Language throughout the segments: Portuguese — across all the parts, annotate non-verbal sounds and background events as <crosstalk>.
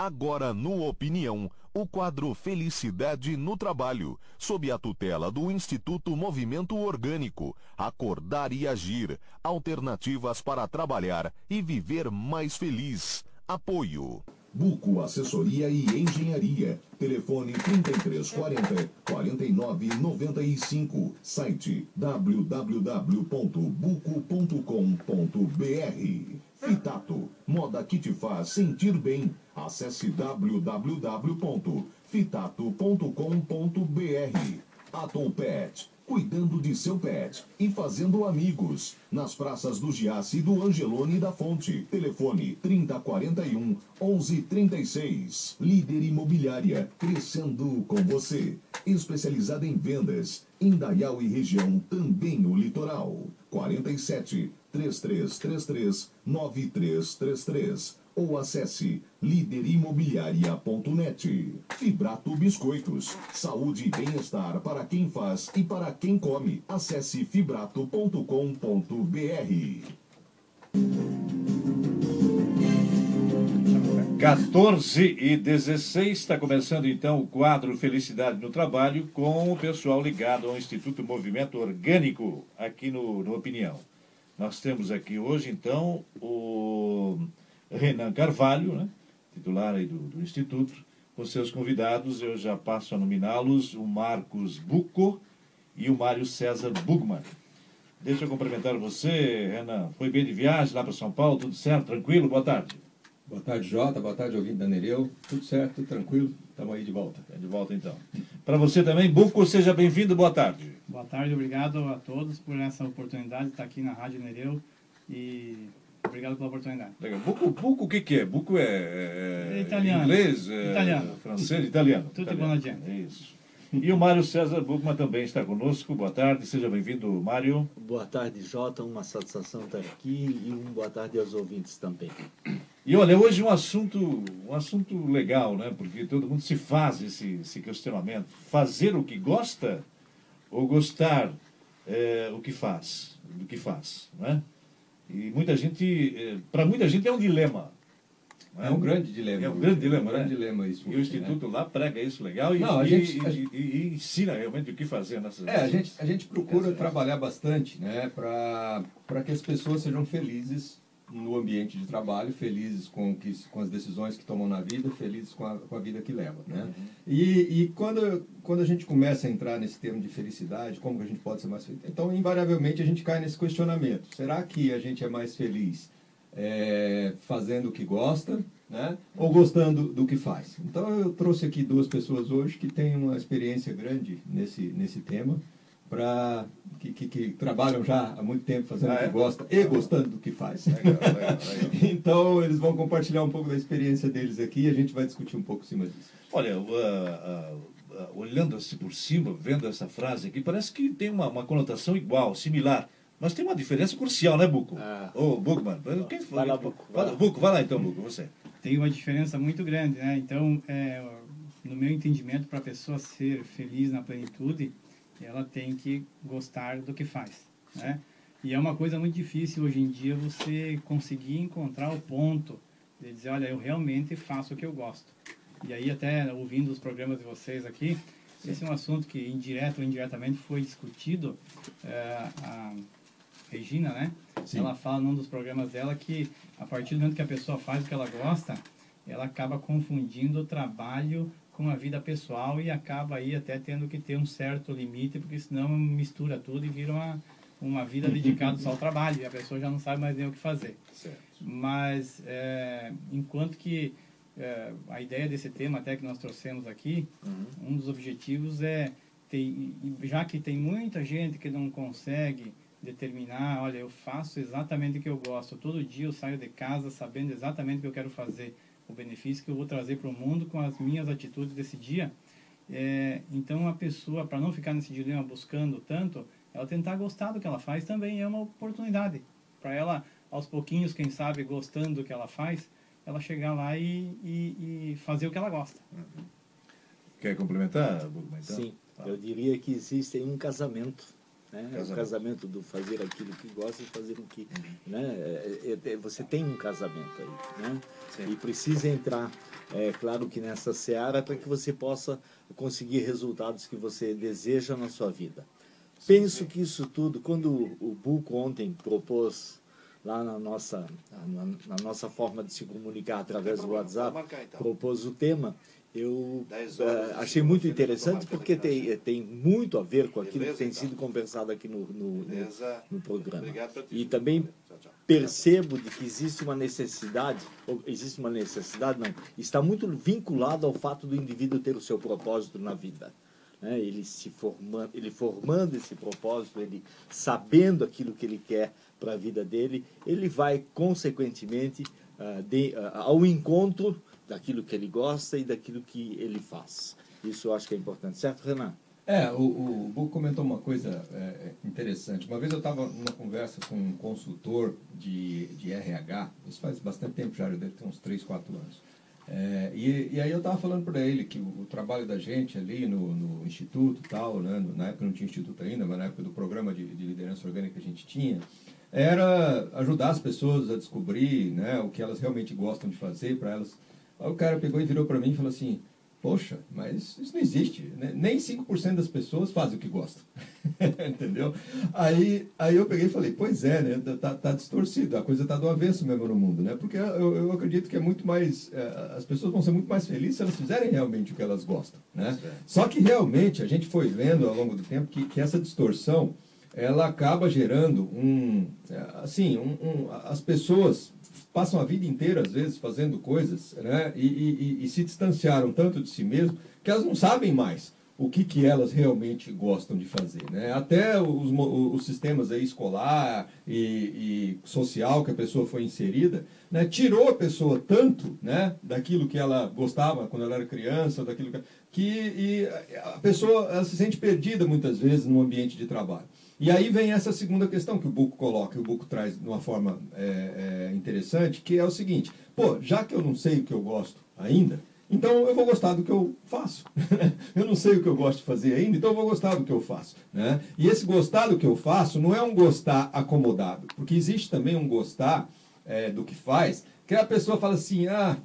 Agora no Opinião, o quadro Felicidade no Trabalho, sob a tutela do Instituto Movimento Orgânico. Acordar e agir. Alternativas para trabalhar e viver mais feliz. Apoio. Buco Assessoria e Engenharia. Telefone 3340 4995. Site www.buco.com.br. Fitato. Moda que te faz sentir bem. Acesse www.fitato.com.br. Atom Pet. Cuidando de seu pet e fazendo amigos. Nas praças do Giasse do Angelone da Fonte. Telefone 3041 1136. Líder Imobiliária. Crescendo com você. Especializada em vendas. Indaial e região, também o litoral. 47 3333 9333 ou acesse liderimobiliaria.net. Fibrato Biscoitos. Saúde e bem-estar para quem faz e para quem come. Acesse fibrato.com.br. 14 e 16, está começando então o quadro Felicidade no Trabalho com o pessoal ligado ao Instituto Movimento Orgânico, aqui no, no Opinião. Nós temos aqui hoje então o Renan Carvalho, né, titular aí do, do Instituto, com seus convidados, eu já passo a nominá-los, o Marcos Buco e o Mário César Bugman. Deixa eu cumprimentar você, Renan. Foi bem de viagem lá para São Paulo, tudo certo, tranquilo? Boa tarde. Boa tarde, Jota. Boa tarde, ouvinte da Nereu. Tudo certo, tudo tranquilo. Estamos aí de volta. É de volta então. Para você também, Buco, seja bem-vindo. Boa tarde. Boa tarde, obrigado a todos por essa oportunidade de estar aqui na Rádio Nereu e obrigado pela oportunidade. Legal. Buco, Buco o que, que é? Buco é, é, É italiano. inglês, é Italiano. francês, italiano. Tudo italiano. bom adiante. Isso. E o Mário César Bugman também está conosco. Boa tarde, seja bem-vindo, Mário. Boa tarde, Jota. Uma satisfação estar aqui e um boa tarde aos ouvintes também. E olha, hoje um assunto, um assunto legal, né? Porque todo mundo se faz esse, esse questionamento. Fazer o que gosta ou gostar é, o que faz, do que faz, né? E muita gente, para muita gente é um dilema. não É um grande dilema. É um grande dilema, É um grande né? dilema isso. E o né? Instituto lá prega isso legal e, Não, e- gente- e- e- ensina realmente o que fazer nessas É, a gente, a gente procura trabalhar bastante né, para que as pessoas sejam felizes no ambiente de trabalho, felizes com, que, com as decisões que tomam na vida, felizes com a, com a vida que levam. Né? Uhum. E, e quando, quando a gente começa a entrar nesse termo de felicidade, como que a gente pode ser mais feliz? Então, invariavelmente, a gente cai nesse questionamento. Será que a gente é mais feliz é, fazendo o que gosta, né? ou gostando do que faz? Então, eu trouxe aqui duas pessoas hoje que têm uma experiência grande nesse, nesse tema, pra, que, que, que trabalham já há muito tempo fazendo Ah, o que é? gosta e gostando do que faz. Legal, legal, legal. <laughs> Então, eles vão compartilhar um pouco da experiência deles aqui e a gente vai discutir um pouco em cima disso. Olha, uh, uh, uh, olhando assim por cima, vendo essa frase aqui, parece que tem uma, uma conotação igual, similar. Mas tem uma diferença crucial, né, Buco? Ah. Ô, Bugman, quem foi? Vai lá, Buco, vai lá. Buco, vai lá então, Buco, você. Tem uma diferença muito grande, né? Então, é, no meu entendimento, para a pessoa ser feliz na plenitude, ela tem que gostar do que faz, né? E é uma coisa muito difícil hoje em dia você conseguir encontrar o ponto de dizer, olha, eu realmente faço o que eu gosto. E aí, até ouvindo os programas de vocês aqui, esse é um assunto que, indireto ou indiretamente, foi discutido. É, a Regina, né? Sim. Ela fala num dos programas dela que, a partir do momento que a pessoa faz o que ela gosta, ela acaba confundindo o trabalho com a vida pessoal e acaba aí até tendo que ter um certo limite, porque senão mistura tudo e vira uma, uma vida dedicada só ao trabalho e a pessoa já não sabe mais nem o que fazer. Certo. Mas, é, enquanto que é, a ideia desse tema até que nós trouxemos aqui, um dos objetivos é, ter, já que tem muita gente que não consegue determinar, olha, eu faço exatamente o que eu gosto, todo dia eu saio de casa sabendo exatamente o que eu quero fazer, o benefício que eu vou trazer para o mundo com as minhas atitudes desse dia. É, então, a pessoa, para não ficar nesse dilema buscando tanto, ela tentar gostar do que ela faz também é uma oportunidade para ela, aos pouquinhos, quem sabe, gostando do que ela faz, ela chegar lá e, e, e fazer o que ela gosta. Quer complementar, Bugman? Então? Sim, eu diria que existe um casamento Né? Casamento. O casamento do fazer aquilo que gosta e fazer o que. Né? É, é, é, você tem um casamento aí. Né? Sim. E precisa entrar, é claro que nessa seara, para que você possa conseguir resultados que você deseja na sua vida. Penso que isso tudo, quando o Buco ontem propôs lá na nossa, na, na nossa forma de se comunicar através do WhatsApp, marcar, então. propôs o tema, eu 10 horas, achei muito interessante porque tem, tem muito a ver com aquilo que tem então. sido conversado aqui no, no, no, no programa. E também percebo de que existe uma necessidade, existe uma necessidade, não, está muito vinculado ao fato do indivíduo ter o seu propósito na vida. Né? Ele se formando, ele formando esse propósito, ele sabendo aquilo que ele quer para a vida dele, ele vai consequentemente ah, de- ah, ao encontro daquilo que ele gosta e daquilo que ele faz. Isso eu acho que é importante, certo, Renan? É, o, o Buco comentou uma coisa é, interessante. Uma vez eu estava numa conversa com um consultor de, de RH, isso faz bastante tempo já, deve ter uns 3, 4 anos. É, e, e aí eu estava falando para ele que o, o trabalho da gente ali no, no instituto tal, né, na época não tinha instituto ainda, mas na época do programa de, de liderança orgânica que a gente tinha, era ajudar as pessoas a descobrir né, o que elas realmente gostam de fazer para elas. Aí o cara pegou e virou para mim e falou assim, Poxa, mas isso não existe. Né? Nem 5% das pessoas fazem o que gostam. <laughs> Entendeu? Aí, aí eu peguei e falei, pois é, né? Tá, tá distorcido, a coisa tá do avesso mesmo no mundo, né? Porque eu, eu acredito que é muito mais. eh, as pessoas vão ser muito mais felizes se elas fizerem realmente o que elas gostam. Né? Só que realmente a gente foi vendo ao longo do tempo que, que essa distorção ela acaba gerando um. eh, Assim, um, um- as pessoas passam a vida inteira, às vezes, fazendo coisas, né? E, e- e- se distanciaram tanto de si mesmo que elas não sabem mais o que, que elas realmente gostam de fazer, né? Até os, os sistemas aí escolar e, e social que a pessoa foi inserida, né? Tirou a pessoa tanto, né? Daquilo que ela gostava quando ela era criança, daquilo que, que a pessoa se sente perdida muitas vezes no ambiente de trabalho. E aí vem essa segunda questão que o Buco coloca, que o Buco traz de uma forma é, é, interessante, que é o seguinte: pô, já que eu não sei o que eu gosto ainda, então eu vou gostar do que eu faço. <laughs> eu não sei o que eu gosto de fazer ainda, então eu vou gostar do que eu faço. Né? E esse gostar do que eu faço não é um gostar acomodado, porque existe também um gostar é, do que faz, que a pessoa fala assim: ah,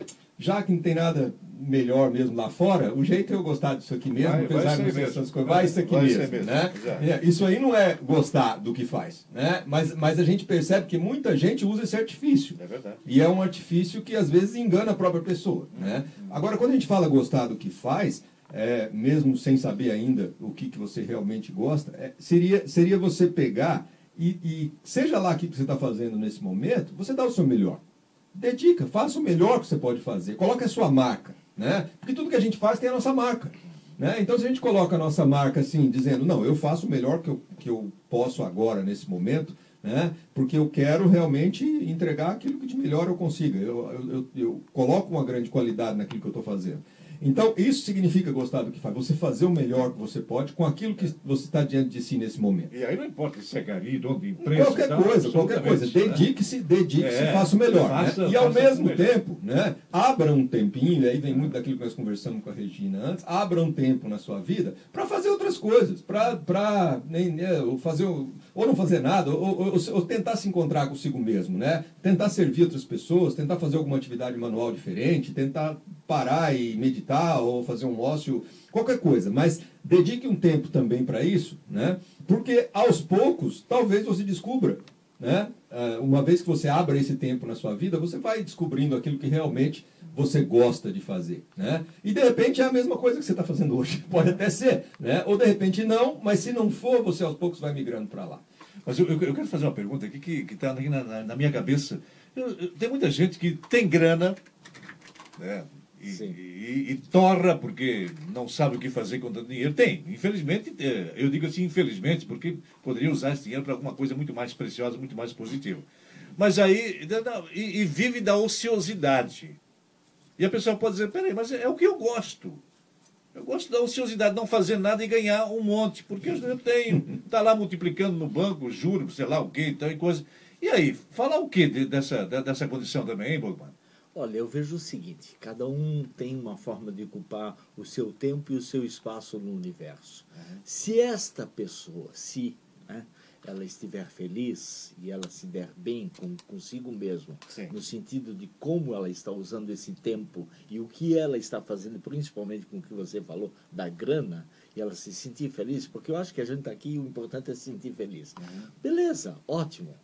já que não tem nada melhor mesmo lá fora, o jeito é eu gostar disso aqui mesmo, Vai- apesar de essas coisas, vai isso aqui Vai mesmo, mesmo, né? exato. É, Isso aí não é gostar do que faz, né? Mas, mas a gente percebe que muita gente usa esse artifício. É verdade. E é um artifício que às vezes engana a própria pessoa, né? Agora, quando a gente fala gostar do que faz, é, mesmo sem saber ainda o que, que você realmente gosta, é, seria, seria você pegar e, e seja lá o que você está fazendo nesse momento, você dá o seu melhor. Dedica, faça o melhor que você pode fazer. Coloque a sua marca, né? Porque tudo que a gente faz tem a nossa marca. Né? Então, se a gente coloca a nossa marca assim, dizendo, não, eu faço o melhor que eu, que eu posso agora, nesse momento, né? porque eu quero realmente entregar aquilo que de melhor eu consiga. Eu, eu, eu, eu coloco uma grande qualidade naquilo que eu estou fazendo. Então, isso significa gostar do que faz. Você fazer o melhor que você pode com aquilo que você está diante de si nesse momento. E aí não importa se é gari, dono de empresa. Qualquer tal, coisa, qualquer coisa. né? Dedique-se, dedique-se, É, faça o melhor. faça- né? E ao mesmo tempo, né, abra um tempinho, e aí vem muito daquilo que nós conversamos com a Regina antes, abra um tempo na sua vida para fazer outras coisas, para fazer o- ou não fazer nada, ou, ou- ou- tentar se encontrar consigo mesmo, né? Tentar servir outras pessoas, tentar fazer alguma atividade manual diferente, tentar parar e meditar ou fazer um ócio, qualquer coisa, mas dedique um tempo também para isso, né? Porque aos poucos, talvez você descubra, né? Ah, Uma vez que você abra esse tempo na sua vida, você vai descobrindo aquilo que realmente você gosta de fazer, né? E de repente é a mesma coisa que você está fazendo hoje, <laughs> pode até ser, né? Ou de repente não, mas se não for, você aos poucos vai migrando para lá. Mas eu, eu- quero fazer uma pergunta aqui que está aqui na, na- minha cabeça. Eu- tem muita gente que tem grana, né? E, e- e torra porque não sabe o que fazer com tanto dinheiro. Tem, infelizmente, é, eu digo assim, infelizmente, porque poderia usar esse dinheiro para alguma coisa muito mais preciosa, muito mais positiva. Mas aí, e, e vive da ociosidade. E a pessoa pode dizer, peraí, mas é o que eu gosto. Eu gosto da ociosidade, não fazer nada e ganhar um monte, porque eu tenho, está <laughs> lá multiplicando no banco, juro, sei lá o quê, então, e coisa. E aí, falar o que dessa, de- dessa condição também, hein, Bogman? Olha, eu vejo o seguinte: cada um tem uma forma de ocupar o seu tempo e o seu espaço no universo. Se esta pessoa, se né, ela estiver feliz e ela se der bem com, consigo mesmo, Sim. no sentido de como ela está usando esse tempo e o que ela está fazendo, principalmente com o que você falou da grana, e ela se sentir feliz, porque eu acho que a gente está aqui, o importante é se sentir feliz. Beleza, ótimo.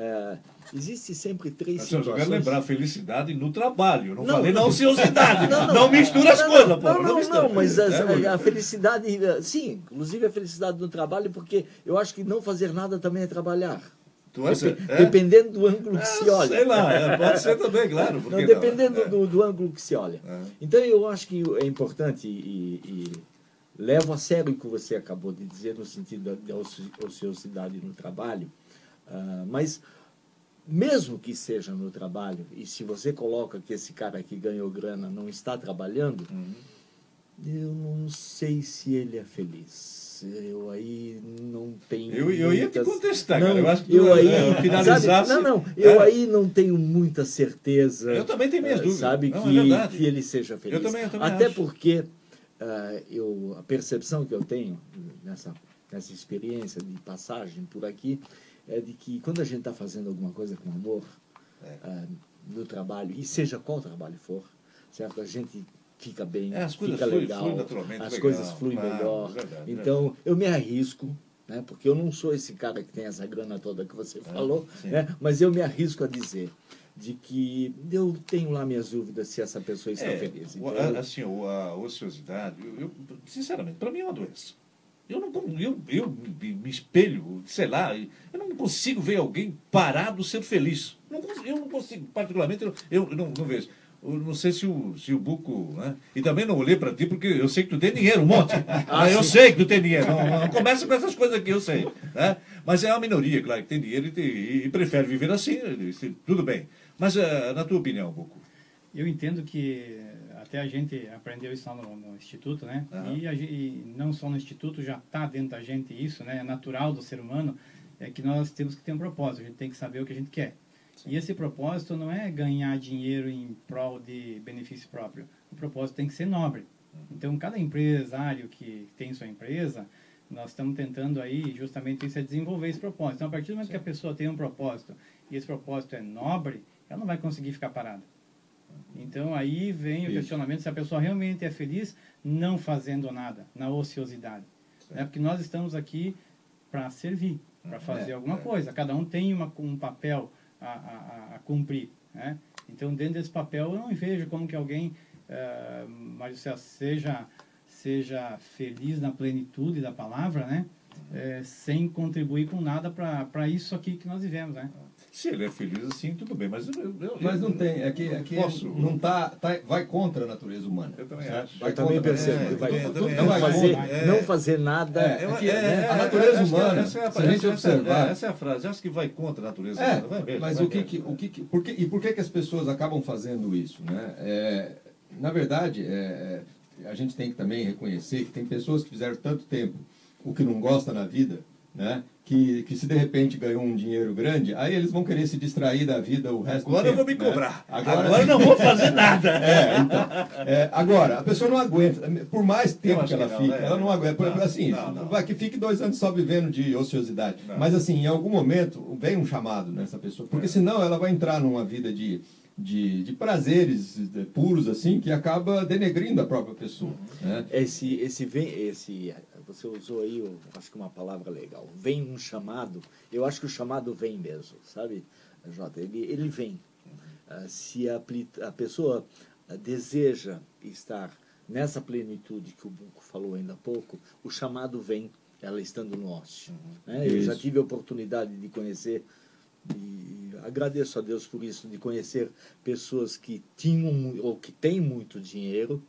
É, existe sempre três Nós temos que situações. lembrar felicidade no trabalho. Não, Não, falei na ociosidade. Não, Não, não. mistura as coisas, não, pô. Não, não, não, mas a, É, a felicidade, eh, sim, inclusive a felicidade no trabalho, porque eu acho que não fazer nada também é trabalhar. Dep- É? Dependendo do ângulo que É, se olha. Sei lá, é, pode ser também, claro. Não, dependendo É. do, do ângulo que se olha. É. Então eu acho que é importante e, e levo a sério o que você acabou de dizer no sentido da, da oci- ociosidade no trabalho, ah, mas mesmo que seja no trabalho, e se você coloca que esse cara que ganhou grana não está trabalhando, Uhum. eu não sei se ele é feliz. Eu aí não tenho. Eu- eu ia te contestar, não, cara. Eu acho que tu, eu aí, eh, finalizasse- sabe, Não, não. Eu É. aí não tenho muita certeza. Eu também tenho minhas eh, dúvidas. Sabe Não, é que, verdade. que ele seja feliz. Eu também- eu também Até acho. porque ah, eu, a percepção que eu tenho nessa, nessa experiência de passagem por aqui é de que quando a gente está fazendo alguma coisa com amor É. ah, no trabalho, e seja qual trabalho for, certo? A gente fica bem, É, fica legal, as legal, coisas fluem claro, melhor. verdade, então, eu me arrisco, né? porque eu não sou esse cara que tem essa grana toda que você falou, É, sim. né? mas eu me arrisco a dizer de que eu tenho lá minhas dúvidas se essa pessoa está É, feliz. o- Então, a- assim, o- a ociosidade, eu, eu- sinceramente, para mim é uma doença. Eu não eu, eu me, espelho, sei lá, eu não consigo ver alguém parado ser feliz. Não eu não consigo, particularmente, eu, eu não, não vejo. Eu não sei se o, se o Buco. Né? E também não olhei para ti porque eu sei que tu tem dinheiro, um monte. <laughs> Ah, eu sei que tu tem dinheiro. Não, não começa com essas coisas aqui, eu sei. Né? Mas é uma minoria, claro, que tem dinheiro e, tem- e- e prefere viver assim, e- tudo bem. Mas eh, na tua opinião, Buco? Eu entendo que até a gente aprendeu isso lá no, no Instituto, né? Aham. E, a e não só no Instituto, já está dentro da gente isso, né? É natural do ser humano, é que nós temos que ter um propósito, a gente tem que saber o que a gente quer. E esse propósito não é ganhar dinheiro em prol de benefício próprio. O propósito tem que ser nobre. Então, cada empresário que tem sua empresa, nós estamos tentando aí justamente isso é desenvolver esse propósito. Então, a partir do momento que a pessoa tem um propósito e esse propósito é nobre, ela não vai conseguir ficar parada. Então, aí vem o Isso. questionamento se a pessoa realmente é feliz não fazendo nada, na ociosidade. Né? Porque nós estamos aqui para servir, para fazer É, alguma é. coisa. Cada um tem uma, um papel a, a, a- cumprir. Né? Então, dentro desse papel, eu não vejo como que alguém, eh, Mário seja, seja feliz na plenitude da palavra, né? Eh, sem contribuir com nada para isso aqui que nós vivemos. Né? Se ele é feliz assim, tudo bem, mas eu, eu- Mas não tem, é que, é que Posso? não tá, tá- vai contra a natureza humana. Eu também certo? acho. Vai eu também contra- percebo é, que vai, eu também não, fazer, É. não fazer nada. É, Eu- que, é, né, é, a é, natureza é- humana, essa é a- se a gente essa é- observar... é, Essa é a frase. Acho que vai contra a natureza É, humana. Vai mesmo, mas vai o que, que, o que, que- por que, e por que, que as pessoas acabam fazendo isso? Né? É, na verdade, é, é, a gente tem que também reconhecer que tem pessoas que fizeram tanto tempo o que não gosta na vida, né? Que, que se de repente ganhou um dinheiro grande, aí eles vão querer se distrair da vida o resto Agora do eu vou tempo. me né? cobrar. Agora, Agora eu não vou fazer nada. <laughs> É, então, é, agora, a pessoa não aguenta, por mais tempo que ela que não, fica, né? ela não aguenta. Por Não, exemplo, assim, não, não. vai que fique dois anos só vivendo de ociosidade. Não. Mas assim, em algum momento vem um chamado nessa pessoa, porque senão ela vai entrar numa vida de, de, de prazeres de- puros, assim, que acaba denegrindo a própria pessoa. Né? Esse, esse vem, esse, você usou aí, eu acho que uma palavra legal. Vem um chamado. Eu acho que o chamado vem mesmo, sabe, Jota? Ele, ele vem. Ah, se a, a pessoa deseja estar nessa plenitude que o Buco falou ainda há pouco, o chamado vem, ela estando no ócio. né? Eu já tive a oportunidade de conhecer e agradeço a Deus por isso, de conhecer pessoas que tinham ou que têm muito dinheiro,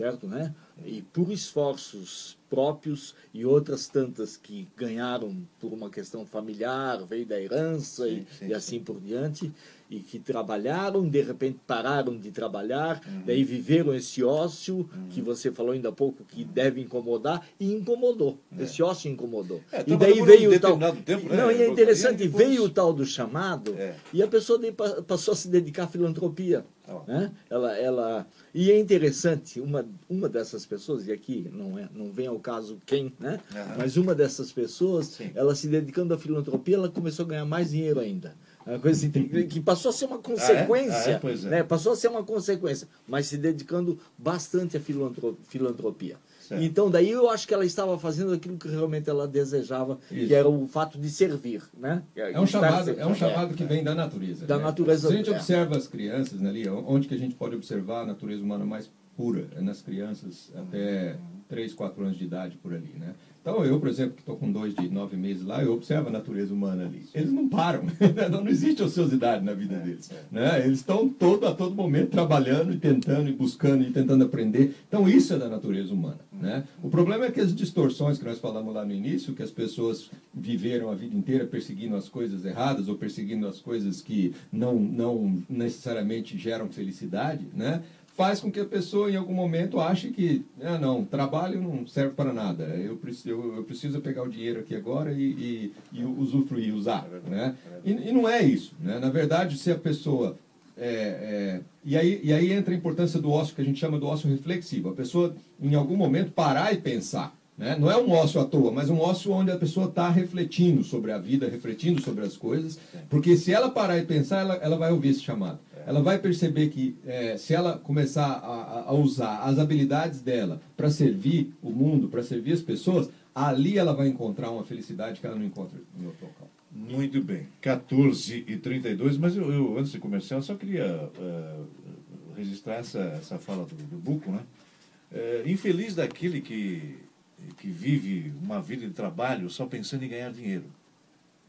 certo, né? E por esforços próprios e outras tantas que ganharam por uma questão familiar, veio da herança Sim, e, sim, e assim por diante, e que trabalharam, de repente pararam de trabalhar, Uhum. daí viveram esse ócio que você falou ainda há pouco que deve incomodar e incomodou. Esse ócio incomodou. É, e daí por um veio o tal. tempo, né? Não, e é E interessante, depois- veio o tal do chamado É. e a pessoa passou a se dedicar à filantropia. Oh. Né? Ela, ela, e é interessante, uma, uma dessas pessoas, e aqui não, é, não vem ao caso quem, né? Uhum. mas uma dessas pessoas, Sim. ela se dedicando à filantropia, ela começou a ganhar mais dinheiro ainda. Uma coisa assim, que passou a ser uma consequência, ah, é? Ah, é? Né? passou a ser uma consequência, mas se dedicando bastante à filantropia. Certo. Então, daí eu acho que ela estava fazendo aquilo que realmente ela desejava, Isso. que era o fato de servir. Né? É um chamado, é um chamado que vem da natureza. Da né? natureza. Se a gente é. observa as crianças ali, onde que a gente pode observar a natureza humana mais pura? É nas crianças até 3, 4 anos de idade, por ali. Né? Então, eu, por exemplo, que estou com dois de nove meses lá, eu observo a natureza humana ali. Eles não param, <laughs> não existe ociosidade na vida deles. Né? Eles estão todo, a todo momento trabalhando e tentando e buscando e tentando aprender. Então, isso é da natureza humana. Né? O problema é que as distorções que nós falamos lá no início, que as pessoas viveram a vida inteira perseguindo as coisas erradas ou perseguindo as coisas que não, não necessariamente geram felicidade, né? Faz com que a pessoa, em algum momento, ache que, ah, não, trabalho não serve para nada. Eu preciso, eu, eu preciso pegar o dinheiro aqui agora e, e, e usufruir, usar. Né? E, e, não é isso. Né? Na verdade, se a pessoa. É, é, e, aí, e aí entra a importância do ócio, que a gente chama do ócio reflexivo. A pessoa, em algum momento, parar e pensar. Né? Não é um ócio à toa, mas um ócio onde a pessoa está refletindo sobre a vida, refletindo sobre as coisas. Porque se ela parar e pensar, ela, ela vai ouvir esse chamado ela vai perceber que é, se ela começar a, a, usar as habilidades dela para servir o mundo, para servir as pessoas, ali ela vai encontrar uma felicidade que ela não encontra em outro local. Muito bem. 14 e 32, mas eu, eu antes de começar, só queria uh, registrar essa, essa fala do, do Buco, né? Uh, infeliz daquele que, que vive uma vida de trabalho só pensando em ganhar dinheiro.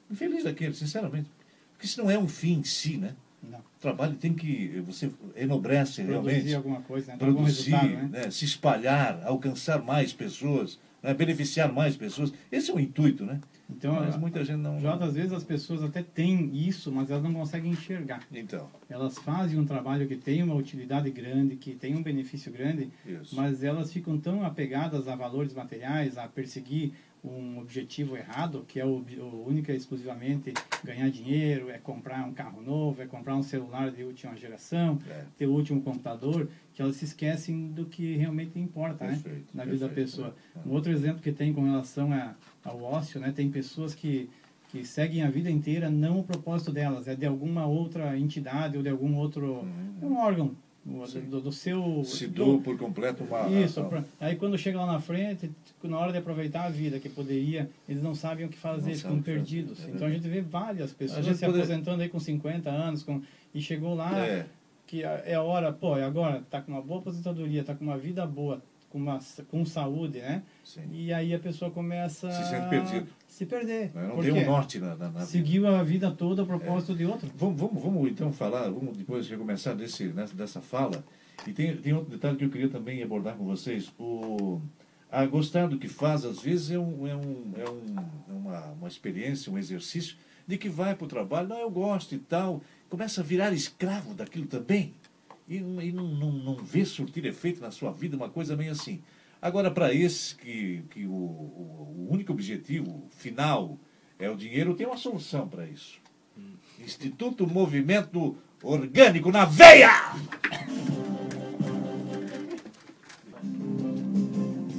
Infeliz daquele, sinceramente. Porque isso não é um fim em si, né? O trabalho tem que. Você enobrece produzir realmente. alguma coisa, né? Produzir, né? Né? se espalhar, alcançar mais pessoas, né? beneficiar mais pessoas. Esse é o intuito, né? Então, mas muita gente não. Às vezes as pessoas até têm isso, mas elas não conseguem enxergar. Então. Elas fazem um trabalho que tem uma utilidade grande, que tem um benefício grande, isso. mas elas ficam tão apegadas a valores materiais, a perseguir um objetivo errado, que é o, o única e exclusivamente ganhar dinheiro, é comprar um carro novo, é comprar um celular de última geração, é. ter o último computador, que elas se esquecem do que realmente importa né, na vida da pessoa. É. Um outro exemplo que tem com relação a, ao ócio, né, tem pessoas que, que seguem a vida inteira não o propósito delas, é de alguma outra entidade ou de algum outro uhum. um órgão do, do, seu. Se do, por completo uma. Isso. Aí quando chega lá na frente, na hora de aproveitar a vida que poderia, eles não sabem o que fazer, ficam perdidos. É então a gente vê várias pessoas se poder... aposentando aí com 50 anos com, e chegou lá é. que é a hora, pô, é agora tá com uma boa aposentadoria, tá com uma vida boa, com, uma, com saúde, né? Sim. E aí a pessoa começa se sente perdido. Se perder. Não, não tem um norte na, na, na Seguiu a vida toda a propósito é. de outro. Vamos, vamos, vamos então falar, vamos depois recomeçar desse, nessa, dessa fala. E tem, tem outro detalhe que eu queria também abordar com vocês. O, a gostar do que faz, às vezes, é, um, é, um, é um, é uma, uma experiência, um exercício de que vai para o trabalho, não, eu gosto e tal, começa a virar escravo daquilo também e, e não, não, não vê surtir efeito na sua vida, uma coisa meio assim. Agora, para esse que, que o, o, único objetivo final é o dinheiro, tem uma solução para isso. Instituto Movimento Orgânico na Veia!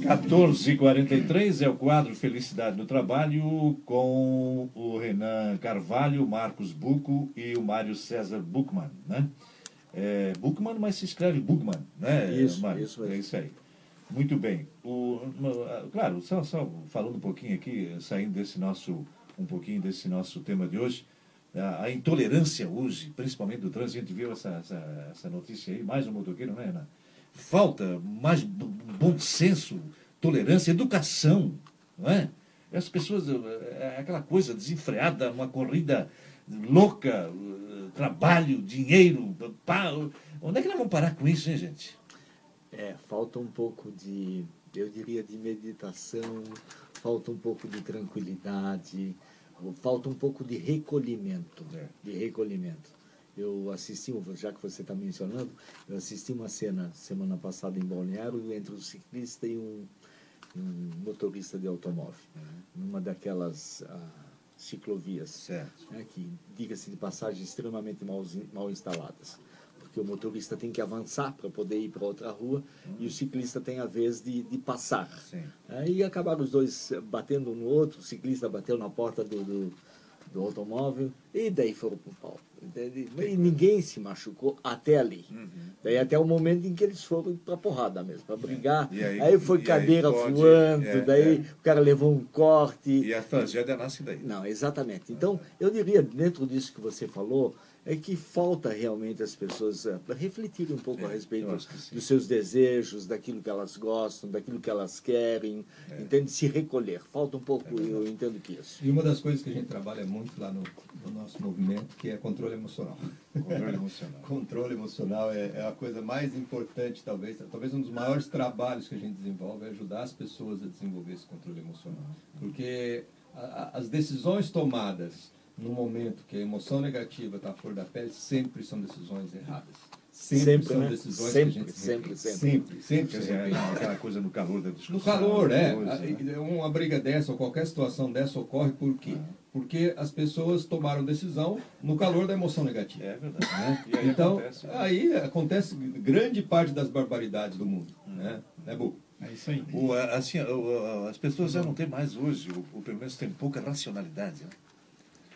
14h43 é o quadro Felicidade no Trabalho com o Renan Carvalho, Marcos Buco e o Mário César Buchmann, né? É, Buchmann, mas se escreve Buchmann, né? Isso, Mário? isso. É isso aí. Muito bem. O, claro, só, só falando um pouquinho aqui, saindo desse nosso, um pouquinho desse nosso tema de hoje, a, a intolerância hoje, principalmente do trânsito, a gente viu essa, essa, essa notícia aí, mais um motoqueiro, né, Ana? Falta mais bom senso, tolerância, educação, não é? As pessoas, é, é aquela coisa desenfreada, uma corrida louca, trabalho, dinheiro, pá, onde é que nós vamos parar com isso, hein, gente? É, falta um pouco de, eu diria, de meditação, falta um pouco de tranquilidade, falta um pouco de recolhimento, é. de recolhimento. Eu assisti, já que você está mencionando, eu assisti uma cena semana passada em Balneário entre um ciclista e um, um motorista de automóvel, uhum. numa daquelas ah, ciclovias, né, que, diga-se de passagem, extremamente mal, mal instaladas porque o motorista tem que avançar para poder ir para outra rua e o ciclista tem a vez de, de passar. Sim. Aí acabaram os dois batendo um no outro, o ciclista bateu na porta do, do, do automóvel e daí foram pro pau. entende? E ninguém se machucou até ali. Uhum. Daí até o momento em que eles foram pra porrada mesmo, pra brigar. E aí- aí, foi e aí cadeira pode- voando, é, daí é. o cara levou um corte. E a tragédia nasce daí. Não, exatamente. Então, eu diria, dentro disso que você falou, é que falta realmente as pessoas eh, refletirem um pouco É, a respeito que sim. dos seus desejos, daquilo que elas gostam, daquilo que elas querem, É. entende? Se recolher. Falta um pouco, eu entendo que isso. E uma das coisas que a gente trabalha muito lá no, no nosso movimento, que é controle emocional. Controle <laughs> emocional. Controle emocional é, é a coisa mais importante, talvez. Talvez um dos maiores trabalhos que a gente desenvolve é ajudar as pessoas a desenvolver esse controle emocional. Porque a- a- as decisões tomadas no momento que a emoção negativa está à flor da pele sempre são decisões erradas. Sempre, Sempre, são né? decisões Sempre, que a gente se sempre, sempre. Sempre, sempre Quer se dizer, arrepende. aquela coisa no calor da discussão. No calor, é. coisa, né? Uma briga dessa ou qualquer situação dessa ocorre por quê? Porque as pessoas tomaram decisão no calor da emoção negativa. É verdade. né? E aí então, acontece, né? aí acontece grande parte das barbaridades do mundo. Né, né Bu? É isso aí. O, assim, o- o- as pessoas já não têm mais hoje, ou pelo menos têm pouca racionalidade. Né?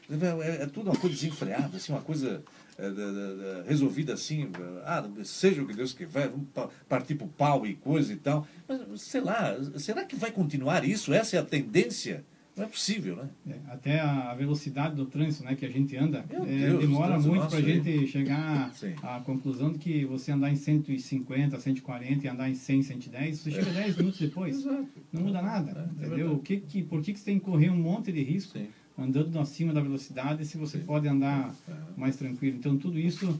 É, é tudo uma coisa desenfreada, assim, uma coisa é, da- da- resolvida assim, ah, seja o que Deus quiser, vamos pa- partir para o pau e coisa e tal. Mas, sei lá, será que vai continuar isso? Essa é a tendência? Não é possível, né? É, até a velocidade do trânsito né, que a gente anda é, Deus, demora muito para a aí. gente chegar <laughs> Sim. à conclusão de que você andar em 150, 140 e andar em 100, 110, você chega 10 minutos depois. Exato. Não muda nada, É, é entendeu? o que, que, por que, que você tem que correr um monte de risco Sim. Andando acima da velocidade se você Sim. pode andar mais tranquilo? Então, tudo isso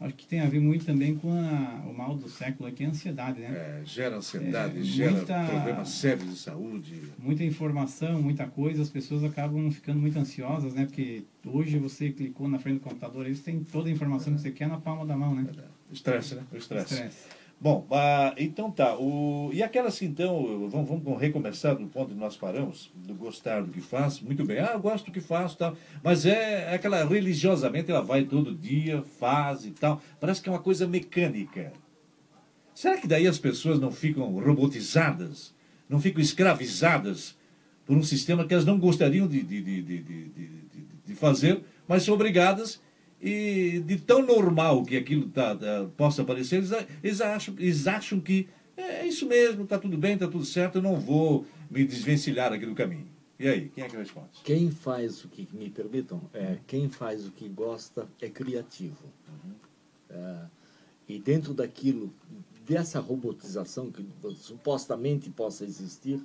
acho que tem a ver muito também com a- o mal do século aqui, a ansiedade, né? É, gera ansiedade, É, gera muita- problemas sérios de saúde. muita informação, muita coisa, as pessoas acabam ficando muito ansiosas, né? Porque hoje você clicou na frente do computador, eles têm toda a informação que você quer na palma da mão, né? Estresse, né? O estresse. Estresse. Bom, ah, então tá. O, e aquelas que então, vamos, vamos recomeçar do ponto onde nós paramos, do gostar do que faz, muito bem, ah, eu gosto do que faço tal, mas é aquela religiosamente ela vai todo dia, faz e tal, parece que é uma coisa mecânica. Será que daí as pessoas não ficam robotizadas, não ficam escravizadas por um sistema que elas não gostariam de, de, de, de, de, de- de fazer, mas são obrigadas e de tão normal que aquilo tá, tá- possa parecer, eles, eles, acham, eles acham que é isso mesmo, está tudo bem, está tudo certo, eu não vou me desvencilhar aqui do caminho. E aí, quem é que responde? Quem faz o que, me permitam, é, quem faz o que gosta é criativo. É, e dentro daquilo, dessa robotização que supostamente possa existir,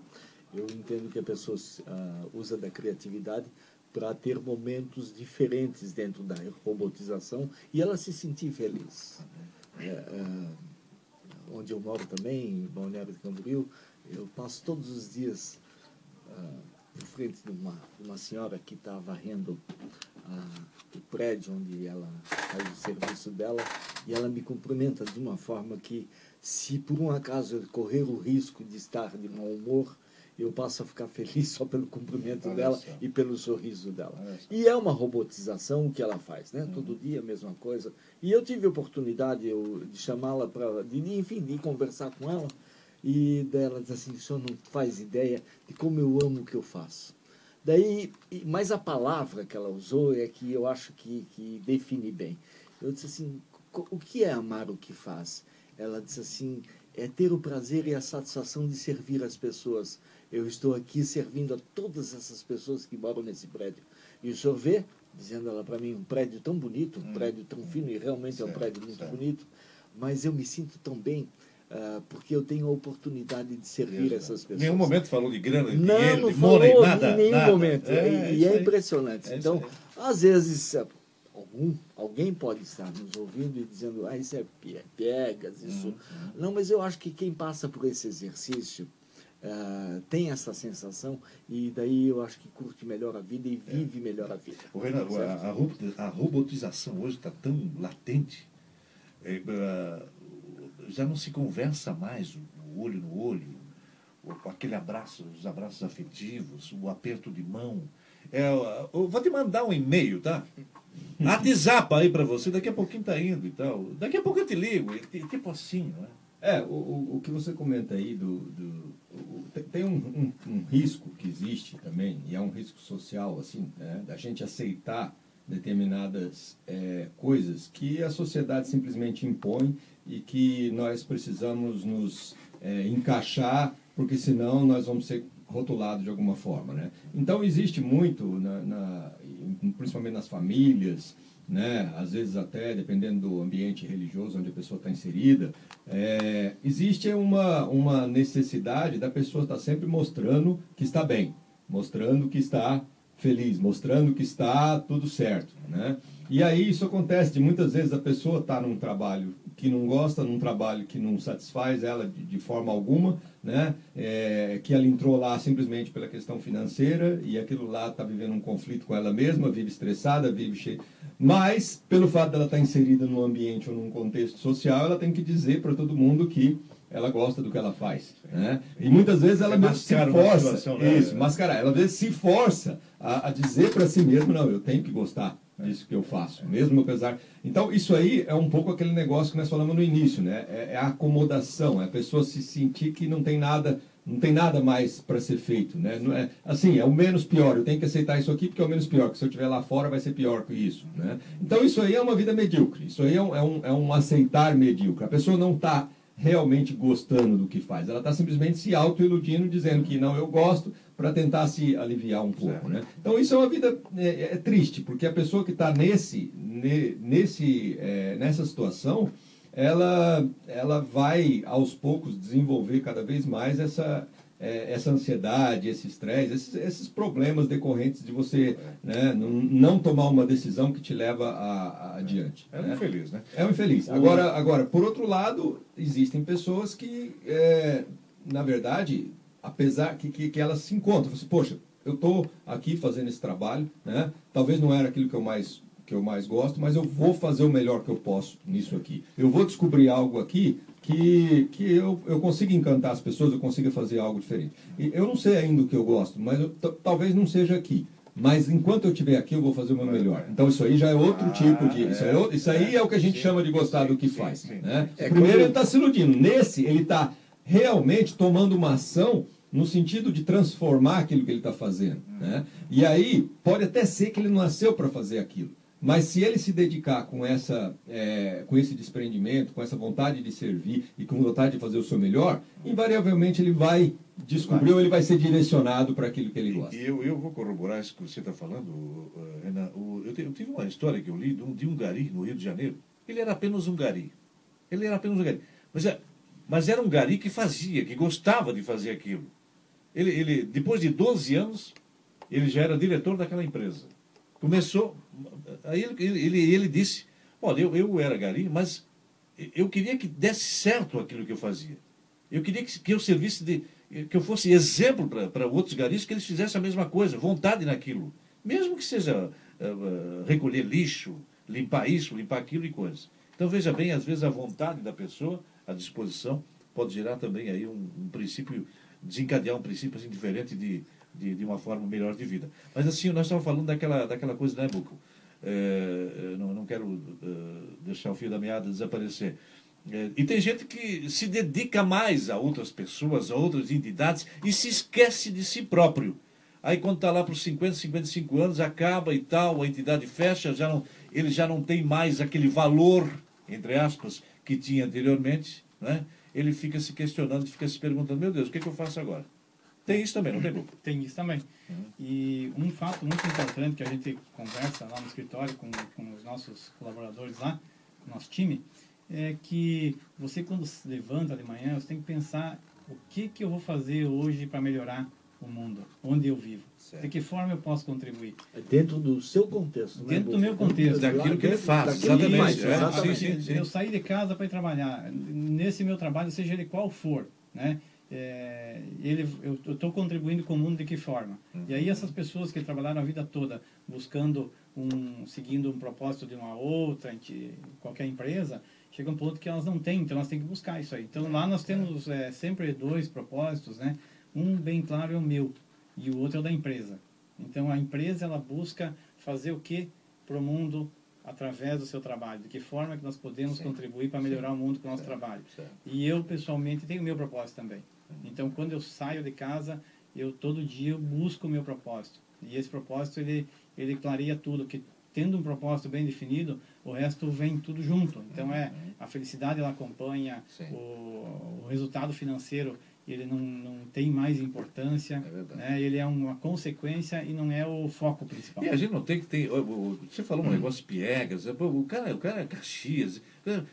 eu entendo que a pessoa ah, usa da criatividade para ter momentos diferentes dentro da robotização e ela se sentir feliz. É, é, onde eu moro também, em Balneário de Camboriú, eu passo todos os dias em frente de uma, uma senhora que está varrendo ah, o prédio onde ela faz o serviço dela e ela me cumprimenta de uma forma que, se por um acaso eu correr o risco de estar de mau humor, eu passo a ficar feliz só pelo cumprimento Olha dela só. e pelo sorriso dela. E é uma robotização que ela faz, né? Todo dia a mesma coisa. E eu tive a oportunidade eu, de chamá-la para, enfim, de conversar com ela. E dela diz assim, o senhor não faz ideia de como eu amo o que eu faço. Daí, mas a palavra que ela usou é que eu acho que, que define bem. Eu disse assim, "Co- o que é amar o que faz? Ela disse assim, é ter o prazer e a satisfação de servir as pessoas. Eu estou aqui servindo a todas essas pessoas que moram nesse prédio. E o senhor vê, dizendo ela para mim, um prédio tão bonito, um prédio tão fino, e realmente é um Certo, prédio muito certo. bonito, mas eu me sinto tão bem ah, porque eu tenho a oportunidade de servir essas Em pessoas. nenhum momento falou de grana, de Não, dinheiro, não de falou money, nada. em nenhum nada. momento. É, e é aí. impressionante. É então, às vezes, algum, alguém pode estar nos ouvindo e dizendo, ah, isso é pie- piegas, isso. Uhum, Não, mas eu acho que quem passa por esse exercício ah, tem essa sensação e daí eu acho que curte melhor a vida e vive melhor a vida. O Renan, Certo? a, a robo- a robotização hoje está tão latente, é, ah, já não se conversa mais o, olho no olho, aquele abraço, os abraços afetivos, o aperto de mão. É, eu vou te mandar um e-mail, tá? <laughs> WhatsApp aí para você, daqui a pouquinho tá indo e tal. Daqui a pouco eu te ligo, tipo assim, não é? É, o, o, o que você comenta aí do. do o, tem um, um, um, risco que existe também, e é um risco social, assim, né, da gente aceitar determinadas é, coisas que a sociedade simplesmente impõe e que nós precisamos nos é, encaixar, porque senão nós vamos ser rotulados de alguma forma. Né? Então, existe muito, na, na, principalmente nas famílias, né? às vezes até dependendo do ambiente religioso onde a pessoa está inserida, é, existe uma, uma necessidade da pessoa estar sempre mostrando que está bem, mostrando que está feliz, mostrando que está tudo certo. Né? E aí isso acontece de muitas vezes a pessoa está num trabalho que não gosta, num trabalho que não satisfaz ela de, de forma alguma, né? É, que ela entrou lá simplesmente pela questão financeira e aquilo lá está vivendo um conflito com ela mesma, vive estressada, vive cheia. Mas, pelo fato dela estar tá inserida num ambiente ou num contexto social, ela tem que dizer para todo mundo que ela gosta do que ela faz. Né? E muitas vezes ela mesmo se força. Né? Isso, mascarar. Ela às vezes se força a, a dizer para si mesma, não, eu tenho que gostar disso que eu faço, mesmo apesar. Então, isso aí é um pouco aquele negócio que nós falamos no início, né? É, é a acomodação, é a pessoa se sentir que não tem nada, não tem nada mais para ser feito, né? Não é, assim, é o menos pior. Eu tenho que aceitar isso aqui porque é o menos pior. Que se eu estiver lá fora vai ser pior que isso, né? Então, isso aí é uma vida medíocre. Isso aí é um, é um, é um aceitar medíocre. A pessoa não está realmente gostando do que faz. Ela está simplesmente se auto-iludindo, dizendo que não, eu gosto, para tentar se aliviar um pouco. Né? Então isso é uma vida é, é triste, porque a pessoa que está nesse, nesse, é, nessa situação, ela, ela vai aos poucos desenvolver cada vez mais essa, é, essa ansiedade, esse estresse, esses, esses, problemas decorrentes de você né, não, não, tomar uma decisão que te leva a, a adiante. É um né? infeliz, né? É um infeliz. Agora, agora, por outro lado, existem pessoas que, é, na verdade, apesar que, que, que elas se encontram. Assim, Poxa, eu estou aqui fazendo esse trabalho, né? talvez não era aquilo que eu mais que eu mais gosto, mas eu vou fazer o melhor que eu posso nisso aqui. Eu vou descobrir algo aqui que, que eu, eu consiga encantar as pessoas, eu consiga fazer algo diferente. E eu não sei ainda o que eu gosto, mas eu, talvez não seja aqui. Mas enquanto eu estiver aqui, eu vou fazer o meu melhor. Então isso aí já é outro ah, tipo de. Isso, é, isso aí é o que a gente chama de gostar do que faz. Né? É, Primeiro ele está se iludindo. Nesse, ele está realmente tomando uma ação no sentido de transformar aquilo que ele está fazendo. Né? E aí, pode até ser que ele não nasceu para fazer aquilo. Mas se ele se dedicar com, essa, é, com esse desprendimento, com essa vontade de servir e com vontade de fazer o seu melhor, invariavelmente ele vai descobrir ou ele vai ser direcionado para aquilo que ele gosta. E eu, eu vou corroborar isso que você está falando, Renan. Eu, eu, tive uma história que eu li de um, de um gari no Rio de Janeiro. Ele era apenas um gari. Ele era apenas um gari. Mas, é, mas era um gari que fazia, que gostava de fazer aquilo. Ele, ele, depois de 12 anos, ele já era diretor daquela empresa. Começou, aí ele, ele, ele disse, olha, eu, eu era gari, mas eu queria que desse certo aquilo que eu fazia. Eu queria que, que eu servisse de, que eu fosse exemplo para outros garis, que eles fizessem a mesma coisa, vontade naquilo. Mesmo que seja uh, recolher lixo, limpar isso, limpar aquilo e coisas. Então veja bem, às vezes a vontade da pessoa, a disposição, pode gerar também aí um, um princípio desencadear um princípio assim, diferente de, de, de, uma forma melhor de vida. Mas assim, nós estamos falando daquela, daquela coisa, né, Buco? É, não, não quero uh, deixar o fio da meada desaparecer. É, e tem gente que se dedica mais a outras pessoas, a outras entidades e se esquece de si próprio. Aí quando está lá para os 50, 55 anos, acaba e tal, a entidade fecha, já não, ele já não tem mais aquele valor, entre aspas, que tinha anteriormente, né? ele fica se questionando, fica se perguntando, meu Deus, o que, é que eu faço agora? Tem isso também, não tem, Buco? Tem isso também. Uhum. E um fato muito importante que a gente conversa lá no escritório com, com os nossos colaboradores lá, nosso time, é que você quando se levanta de manhã, você tem que pensar o que, que eu vou fazer hoje para melhorar o mundo, onde eu vivo. Certo. De que forma eu posso contribuir? É dentro do seu contexto. Né, Dentro né? do meu contexto. Daquilo que ele faz. Exatamente. É. Exatamente. Sim, sim, sim. Eu saí de casa para ir trabalhar. Nesse meu trabalho, seja ele qual for, né? É, ele, eu estou contribuindo com o mundo de que forma? Uhum. E aí essas pessoas que trabalharam a vida toda buscando um, seguindo um propósito de uma outra, qualquer empresa, chega um ponto que elas não têm, então elas têm que buscar isso aí. Então lá nós temos é, sempre dois propósitos, né? Um bem claro é o meu e o outro é o da empresa. Então a empresa ela busca fazer o que para o mundo através do seu trabalho, de que forma que nós podemos Sim. contribuir para melhorar o mundo com o nosso trabalho. E eu pessoalmente tenho o meu propósito também. Então quando eu saio de casa, eu todo dia busco o meu propósito. E esse propósito ele ele clareia tudo, que tendo um propósito bem definido, o resto vem tudo junto. Então é a felicidade ela acompanha o, o resultado financeiro ele não, não tem mais importância, É né? ele é uma consequência e não é o foco principal. E a gente não tem que ter. Você falou um negócio piegas, o cara, o cara é Caxias.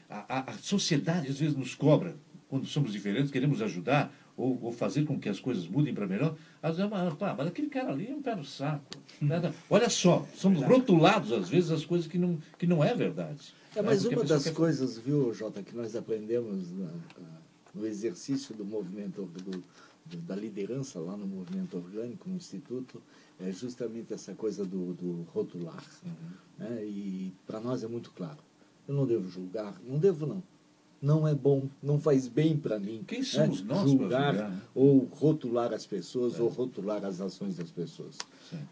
A, a- a sociedade às vezes nos cobra, quando somos diferentes, queremos ajudar ou, ou fazer com que as coisas mudem para melhor. Às vezes, mas, pá, mas aquele cara ali é um pé no saco. Nada- Olha só, somos rotulados às vezes as coisas que não, que não é verdade. É, Né? mas uma das quer- coisas, viu, Jota, que nós aprendemos na- no exercício do movimento do- do- da liderança lá no movimento orgânico, no Instituto, é justamente essa coisa do, do rotular. Uhum. né? E para nós é muito claro. Eu não devo julgar, não devo não. Não é bom, não faz bem para mim. Quem né? somos nós para julgar, julgar, né? ou rotular as pessoas É. ou rotular as ações das pessoas.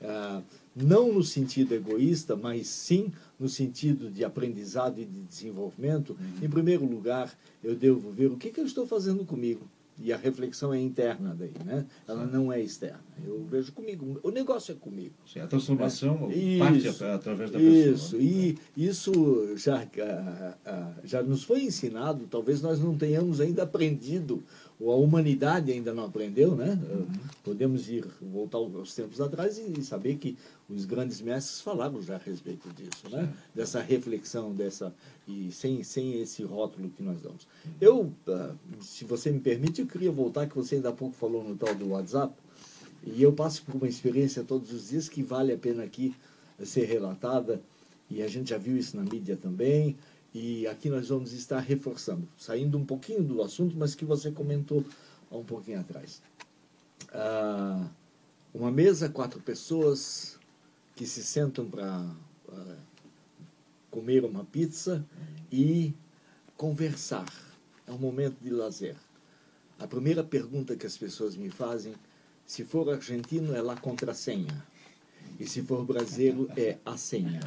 Ah, não no sentido egoísta, mas sim no sentido de aprendizado e de desenvolvimento. Uhum. Em primeiro lugar, eu devo ver o que, que eu estou fazendo comigo. E a reflexão é interna daí, né? Ela não é externa. Eu vejo comigo. O negócio é comigo. Sim, a transformação Isso. parte atra- através da pessoa. Isso, né? e isso já, ah, ah, já nos foi ensinado, talvez nós não tenhamos ainda aprendido, ou a humanidade ainda não aprendeu, né? Uhum. Ah, Podemos ir, voltar aos tempos atrás e saber que os grandes mestres falaram já a respeito disso, né? Dessa reflexão, dessa, e sem, sem esse rótulo que nós damos. Eu, ah, se você me permite, eu queria voltar, que você ainda há pouco falou no tal do WhatsApp, e eu passo por uma experiência todos os dias que vale a pena aqui ser relatada, e a gente já viu isso na mídia também, e aqui nós vamos estar reforçando, saindo um pouquinho do assunto, mas que você comentou há um pouquinho atrás. Ah, uma mesa, quatro pessoas que se sentam para comer uma pizza e conversar. É um momento de lazer. A primeira pergunta que as pessoas me fazem, se for argentino, é lá contrassenha. E se for brasileiro, é a senha.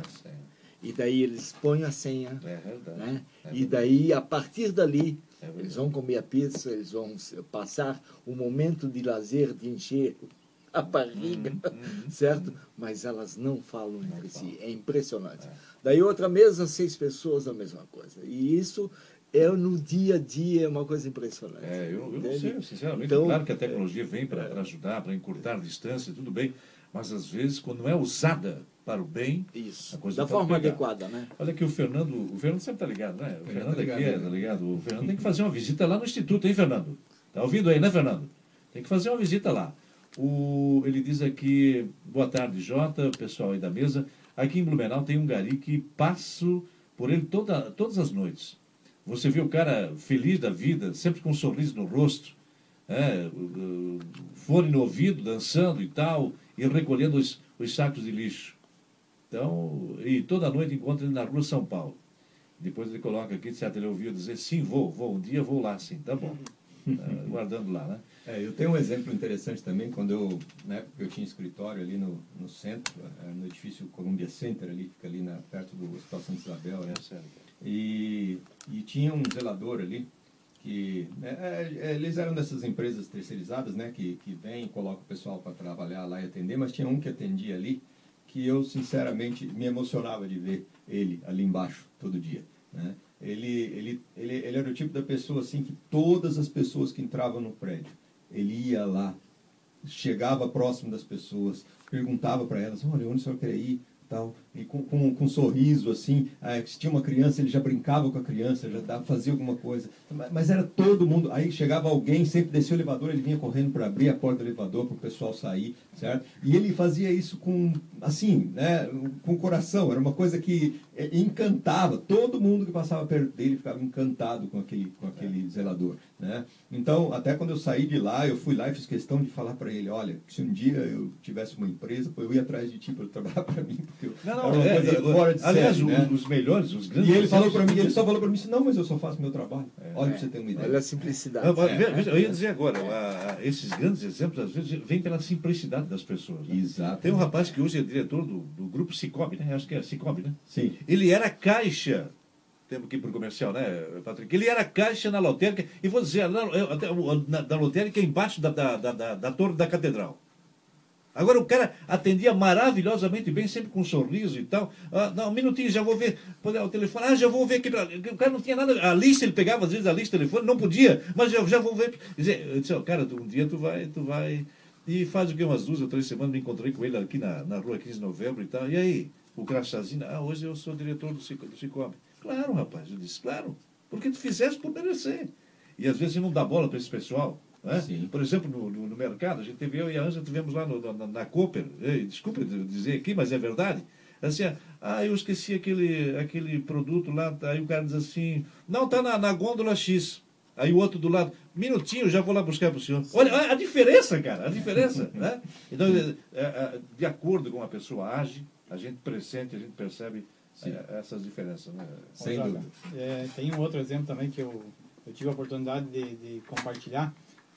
E daí eles põem a senha, É verdade. né? É E daí, a partir dali, É verdade. eles vão comer a pizza, eles vão passar o momento de lazer, de encher a barriga, <laughs> certo? Mas elas não falam entre si. É impressionante. Daí, outra mesa, seis pessoas, a mesma coisa. E isso é no dia a dia, é uma coisa impressionante. É, eu, eu não sei, sinceramente. Então, claro que a tecnologia vem para ajudar, para encurtar a distância, tudo bem. Mas às vezes, quando é usada para o bem, Isso. a coisa Da forma pegar. adequada, né? Olha que o Fernando, o Fernando sempre está ligado, né? O Ele Fernando tá ligado, aqui, é, né? tá ligado? O Fernando tem que fazer uma visita lá no Instituto, hein, Fernando? Tá ouvindo aí, né, Fernando? Tem que fazer uma visita lá. O, ele diz aqui, boa tarde, Jota, pessoal aí da mesa. Aqui em Blumenau tem um gari que passo por ele toda, todas as noites. Você vê o cara feliz da vida, sempre com um sorriso no rosto, é, fone no ouvido, dançando e tal, e recolhendo os, os sacos de lixo. Então, e toda noite encontro ele na rua São Paulo. Depois ele coloca aqui, certo, ele ouviu dizer, sim, vou, vou, um dia vou lá, sim, tá bom. Tá guardando lá, né? É, eu tenho um exemplo interessante também, quando eu, na época que eu tinha escritório ali no, no centro, eh, no edifício Columbia Center, ali, fica ali na, perto do Hospital Santa Isabel, né? É. E, e tinha um zelador ali, que né, é, é, eles eram dessas empresas terceirizadas, né, que, que vem e coloca o pessoal para trabalhar lá e atender, mas tinha um que atendia ali, que eu sinceramente me emocionava de ver ele ali embaixo todo dia, né? Ele, ele, ele, ele era o tipo da pessoa assim que todas as pessoas que entravam no prédio, ele ia lá, chegava próximo das pessoas, perguntava para elas, olha, onde o senhor quer ir? Tal, e com, com, com um sorriso assim, ah, se tinha uma criança, ele já brincava com a criança, já dava, fazia alguma coisa. Mas, mas era todo mundo. Aí chegava alguém, sempre descia o elevador, ele vinha correndo para abrir a porta do elevador para o pessoal sair, certo? E ele fazia isso com, assim, né, com o coração. Era uma coisa que eh, encantava. Todo mundo que passava perto dele ficava encantado com aquele, com aquele zelador. Né? Então, até quando eu saí de lá, eu fui lá e fiz questão de falar para ele, olha, se um dia eu tivesse uma empresa, eu ia atrás de ti para trabalhar <laughs> para mim, porque Não, era não, uma é, coisa é, fora de aliás, série, os, né? os melhores, os grandes. E ele falou exemplos- para mim, ele só falou para mim assim, não, mas eu só faço meu trabalho. Olha para você ter uma ideia. Olha a simplicidade. Não, mas veja, eu ia dizer agora, a- a- esses grandes exemplos, às vezes, vêm pela simplicidade das pessoas. né? Exato. Tem um rapaz que hoje é diretor do, do grupo Cicobi, né? Acho que é Cicobi, né? Sim. Ele era caixa, temos que ir para o comercial, né, Patrick? Ele era caixa na lotérica, e vou dizer, na, na, da lotérica embaixo da, da, da, da, da torre da catedral. Agora o cara atendia maravilhosamente bem, sempre com um sorriso e tal. Ah, não, um minutinho, já vou ver. O telefone, ah, já vou ver aqui. O cara não tinha nada. A lista ele pegava, às vezes, a lista telefone, não podia, mas já, já vou ver. Eu disse, ó, cara, um dia tu vai, tu vai. E faz o que? Umas duas ou três semanas me encontrei com ele aqui na, na rua 15 de novembro e tal. E aí? O crachazinho, ah, hoje eu sou diretor do Cico- do Cicobi. Claro, rapaz, eu disse, claro. Porque tu fizeste por merecer. E às vezes não dá bola para esse pessoal. Né? Por exemplo, no, no, no mercado, a gente teve, eu e a Ângela tivemos lá no- na, na Cooper, ei, desculpa de- dizer aqui, mas é verdade. Assim, ah, eu esqueci aquele, aquele produto lá, aí o cara diz assim, não, tá na, na gôndola X. Aí o outro do lado, minutinho, já vou lá buscar para o senhor. Olha a diferença, cara, a diferença. né? Então, é, é, é, de acordo com a pessoa age, a gente pressente, a gente percebe é, essas diferenças. Né? Sem dúvida. é, tem um outro exemplo também que eu, eu tive a oportunidade de, de compartilhar.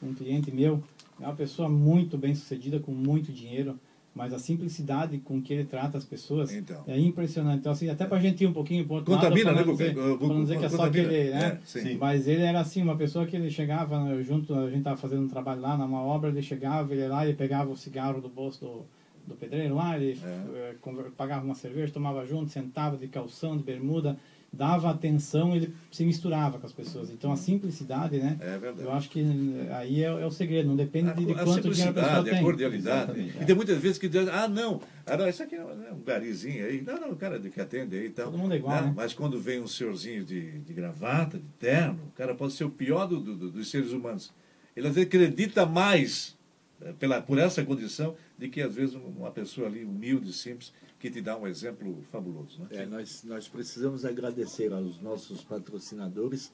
Um cliente meu é uma pessoa muito bem sucedida, com muito dinheiro, mas a simplicidade com que ele trata as pessoas Então. é impressionante. Então, assim, até para a gente ir um pouquinho para outro Contamina, lado, né, dizer, pra não dizer que é só aquele, né? É. Mas ele era assim, uma pessoa que ele chegava né, junto, a gente estava fazendo um trabalho lá, numa obra, ele chegava, ele ia lá, ele pegava o cigarro do bolso do, do pedreiro lá, ele eh, conver- pagava uma cerveja, tomava junto, sentava de calção, de bermuda, dava atenção, ele se misturava com as pessoas. Então a simplicidade, né? É verdade. Eu acho que eh, aí é, é o segredo, não depende de, de a quanto dinheiro a pessoa simplicidade, a tem. cordialidade. Exatamente. E tem muitas vezes que diz, ah, não, ah, não, isso aqui é um garizinho aí. Não, não, o cara que atende aí e tal. Todo mundo é igual, né? Mas quando vem um senhorzinho de, de gravata, de terno, o cara pode ser o pior do- do- dos seres humanos. Ele às vezes acredita mais eh, pela, por essa condição de que às vezes uma pessoa ali humilde, simples, que te dá um exemplo fabuloso. Né? É, nós, nós precisamos agradecer aos nossos patrocinadores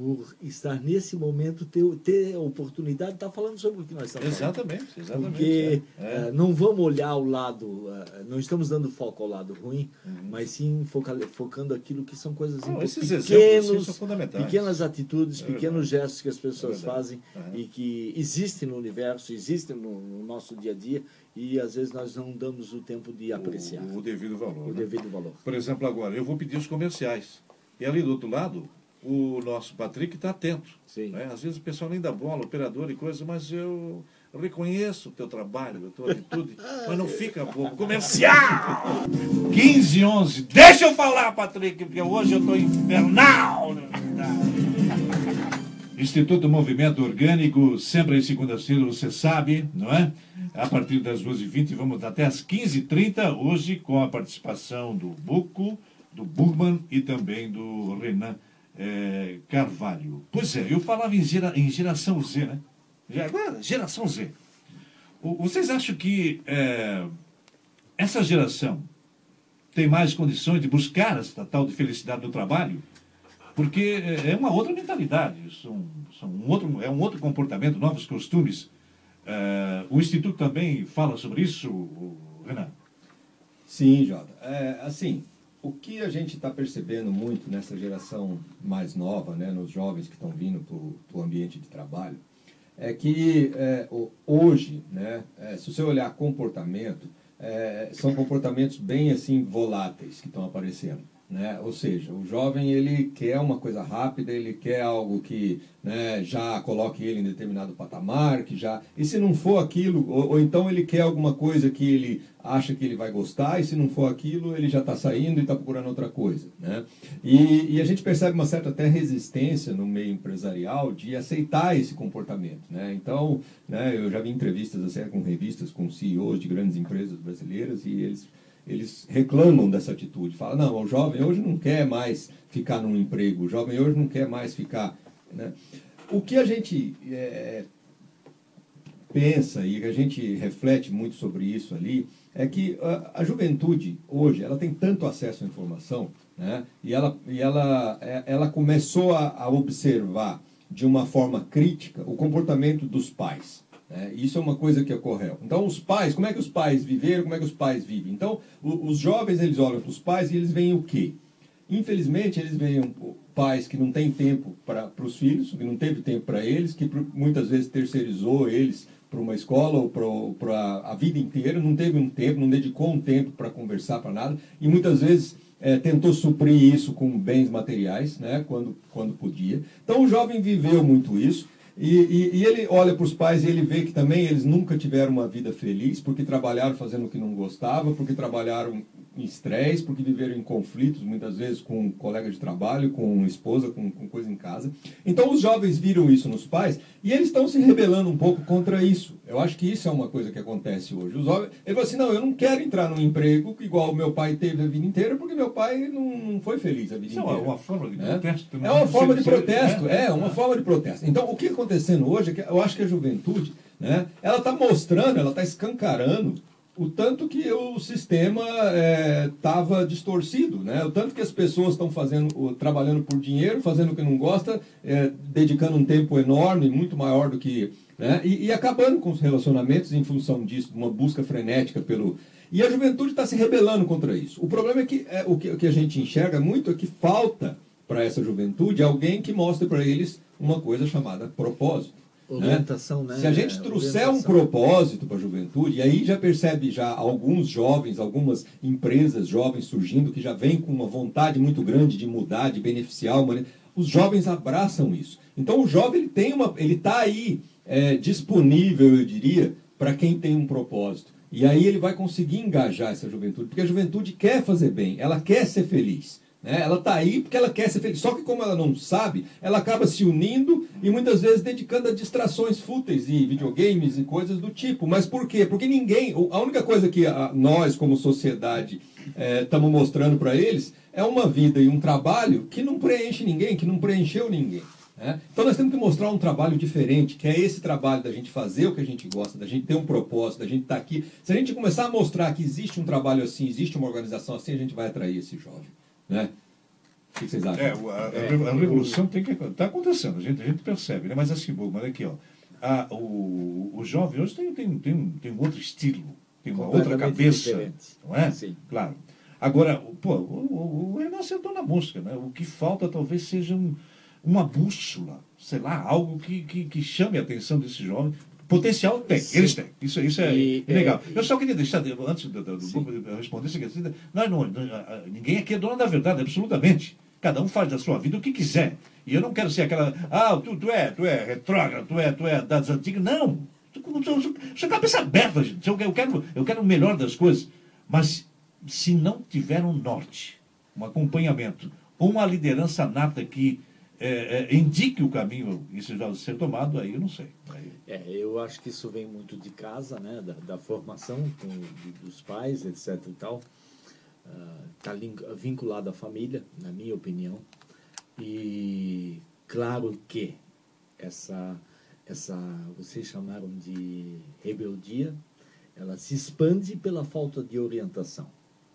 por estar nesse momento, ter, ter a oportunidade de estar falando sobre o que nós estamos falando. Exatamente, exatamente. Porque é. É. eh, não vamos olhar o lado, eh, não estamos dando foco ao lado ruim, mas sim foca- focando aquilo que são coisas Não, esses exemplos pequenos, são fundamentais. pequenas atitudes, É pequenos gestos que as pessoas É fazem e que existem no universo, existem no, no nosso dia a dia e às vezes nós não damos o tempo de apreciar O, o devido valor. o né? devido valor. Por exemplo, agora, eu vou pedir os comerciais. E ali do outro lado, o nosso Patrick está atento. Né? Às vezes o pessoal nem dá bola, operador e coisa, mas eu reconheço o teu trabalho, a tua atitude, mas não fica bobo. Comercial! 15 11. Deixa eu falar, Patrick, porque hoje eu estou infernal. né? Instituto Movimento Orgânico, sempre às segundas-feiras, você sabe, não é? A partir das 12h20, vamos até às 15h30, hoje com a participação do Buco, do Burman e também do Renan eh, Carvalho. Pois é, eu falava em, gera- em geração Z, né? Agora, geração Z. Vocês acham que eh, essa geração tem mais condições de buscar essa tal de felicidade no trabalho? Porque é uma outra mentalidade, são, são um outro, é um outro comportamento, novos costumes. Eh, o Instituto também fala sobre isso, Renan? Sim, Jota. É, assim, o que a gente está percebendo muito nessa geração mais nova, né, nos jovens que estão vindo para o ambiente de trabalho, é que é, hoje, né, é, se você olhar comportamento, é, são comportamentos bem assim voláteis que estão aparecendo. Né? Ou seja, o jovem ele quer uma coisa rápida, ele quer algo que né, já coloque ele em determinado patamar, que já e se não for aquilo, ou, ou então ele quer alguma coisa que ele acha que ele vai gostar e se não for aquilo ele já está saindo e está procurando outra coisa, né? E, e a gente percebe uma certa até resistência no meio empresarial de aceitar esse comportamento, né? Então, né, eu já vi entrevistas assim, com revistas com CEOs de grandes empresas brasileiras e eles eles reclamam dessa atitude. Falam, não, o jovem hoje não quer mais ficar num emprego, o jovem hoje não quer mais ficar. Né? O que a gente é, pensa e a gente reflete muito sobre isso ali é que a, a juventude hoje ela tem tanto acesso à informação né? e ela, e ela, é- ela começou a, a observar de uma forma crítica o comportamento dos pais. Né? Isso é uma coisa que ocorreu. Então, os pais, como é que os pais viveram, como é que os pais vivem? Então, o, os jovens, eles olham para os pais e eles veem o quê? Infelizmente, eles veem pais que não têm tempo para os filhos, que não teve tempo para eles, que muitas vezes terceirizou eles para uma escola ou para a vida inteira, não teve um tempo, não dedicou um tempo para conversar para nada, e muitas vezes é, tentou suprir isso com bens materiais, né, quando, quando podia. Então o jovem viveu muito isso. E, e, e ele olha para os pais e ele vê que também eles nunca tiveram uma vida feliz, porque trabalharam fazendo o que não gostava, porque trabalharam em estresse, porque viveram em conflitos, muitas vezes com um colega de trabalho, com esposa, com, com coisa em casa. Então os jovens viram isso nos pais e eles estão se rebelando um pouco contra isso. Eu acho que isso é uma coisa que acontece hoje. Os jovens, ele falou assim, não, eu não quero entrar num emprego igual o meu pai teve a vida inteira, porque meu pai não, não foi feliz a vida isso inteira. É uma forma de é? protesto. É, é uma forma de protesto, é, é uma forma de protesto. Então o que está acontecendo hoje é que eu acho que a juventude, né, ela está mostrando, ela está escancarando o tanto que o sistema estava é, distorcido, né? o tanto que as pessoas estão fazendo, trabalhando por dinheiro, fazendo o que não gosta, é, dedicando um tempo enorme, muito maior do que. Né? E, e, acabando com os relacionamentos em função disso, uma busca frenética pelo. E a juventude está se rebelando contra isso. O problema é que, é, o, que o que a gente enxerga muito é que falta para essa juventude alguém que mostre para eles uma coisa chamada propósito. Orientação, né? né? Se a gente trouxer um propósito para a juventude, e aí já percebe já alguns jovens, algumas empresas jovens surgindo que já vêm com uma vontade muito grande de mudar, de beneficiar a humanidade. Os jovens abraçam isso. Então o jovem ele tem uma, ele está aí é, disponível, eu diria, para quem tem um propósito. E aí ele vai conseguir engajar essa juventude, porque a juventude quer fazer bem, ela quer ser feliz. Né? Ela está aí porque ela quer ser feliz. Só que como ela não sabe, ela acaba se unindo e muitas vezes dedicando a distrações fúteis e videogames e coisas do tipo. Mas por quê? Porque ninguém. A única coisa que nós, como sociedade, estamos é, mostrando para eles é uma vida e um trabalho que não preenche ninguém, que não preencheu ninguém. Né? Então nós temos que mostrar um trabalho diferente, que é esse trabalho da gente fazer o que a gente gosta, da gente ter um propósito, da gente estar tá aqui. Se a gente começar a mostrar que existe um trabalho assim, existe uma organização assim, a gente vai atrair esse jovem. Né? O que vocês acham? É, a, a, a revolução tem que está acontecendo, a gente, a gente percebe, né? mas assim, bom, mas aqui, ó, a, o, o jovem hoje tem, tem, tem, tem um outro estilo, tem uma outra cabeça, diferente. não é? Sim. Claro. Agora, pô, o, o, o Renan acertou na música, né? O que falta talvez seja um, uma bússola, sei lá, algo que, que, que chame a atenção desse jovem Potencial tem, Sim. eles têm. Isso, isso é, e, legal. É, eu só queria deixar, antes do, do, do responder isso aqui, nós não, ninguém aqui é dono da verdade, absolutamente. Cada um faz da sua vida o que quiser. E eu não quero ser aquela, ah, tu, tu é, tu é retrógrado, tu é, tu é das antigas. Não. Sua cabeça aberta, gente. Eu quero, eu quero o melhor das coisas. Mas se não tiver um norte, um acompanhamento, uma liderança nata que é, é, indique o caminho, isso já ser tomado, aí eu não sei. Aí... É, eu acho que isso vem muito de casa, né, da, da formação com, de, dos pais, etc. e tal. Está uh, vinculado à família, na minha opinião. E claro que essa, essa, vocês chamaram de rebeldia, ela se expande pela falta de orientação.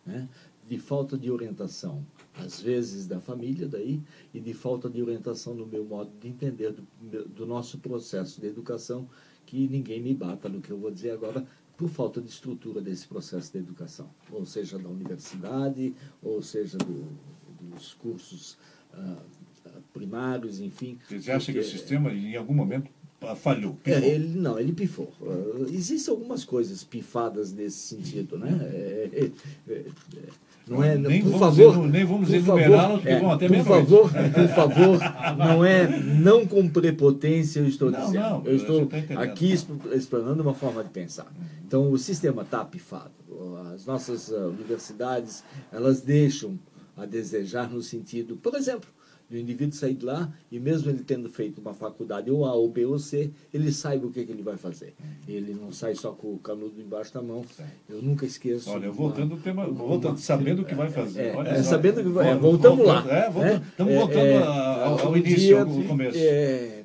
Né? De falta de orientação às vezes da família daí e de falta de orientação no meu modo de entender do, do nosso processo de educação que ninguém me bata no que eu vou dizer agora por falta de estrutura desse processo de educação. Ou seja da universidade ou seja do, dos cursos uh, primários enfim. Você acha que o sistema em algum momento falhou é, ele não ele pifou uh, existem algumas coisas pifadas nesse sentido né é, é, é, não é, nem por favor, nem vamos enumerá-los, porque é, vão até Por favor, <laughs> por favor, não é não com prepotência eu estou não, dizendo. Não, eu estou aqui explanando uma forma de pensar. Então o sistema está pifado. As nossas uh, universidades, elas deixam a desejar no sentido, por exemplo, do indivíduo sair de lá e mesmo ele tendo feito uma faculdade ou A ou B ou C, ele saiba o que, que ele vai fazer. Ele não sai só com o canudo embaixo da mão. Eu nunca esqueço. Olha, voltando ao tema, voltando, sabendo o que vai fazer. É, é, sabendo que vai. voltamos lá. É, estamos é, voltando é, ao, ao início, dia, ao começo. É,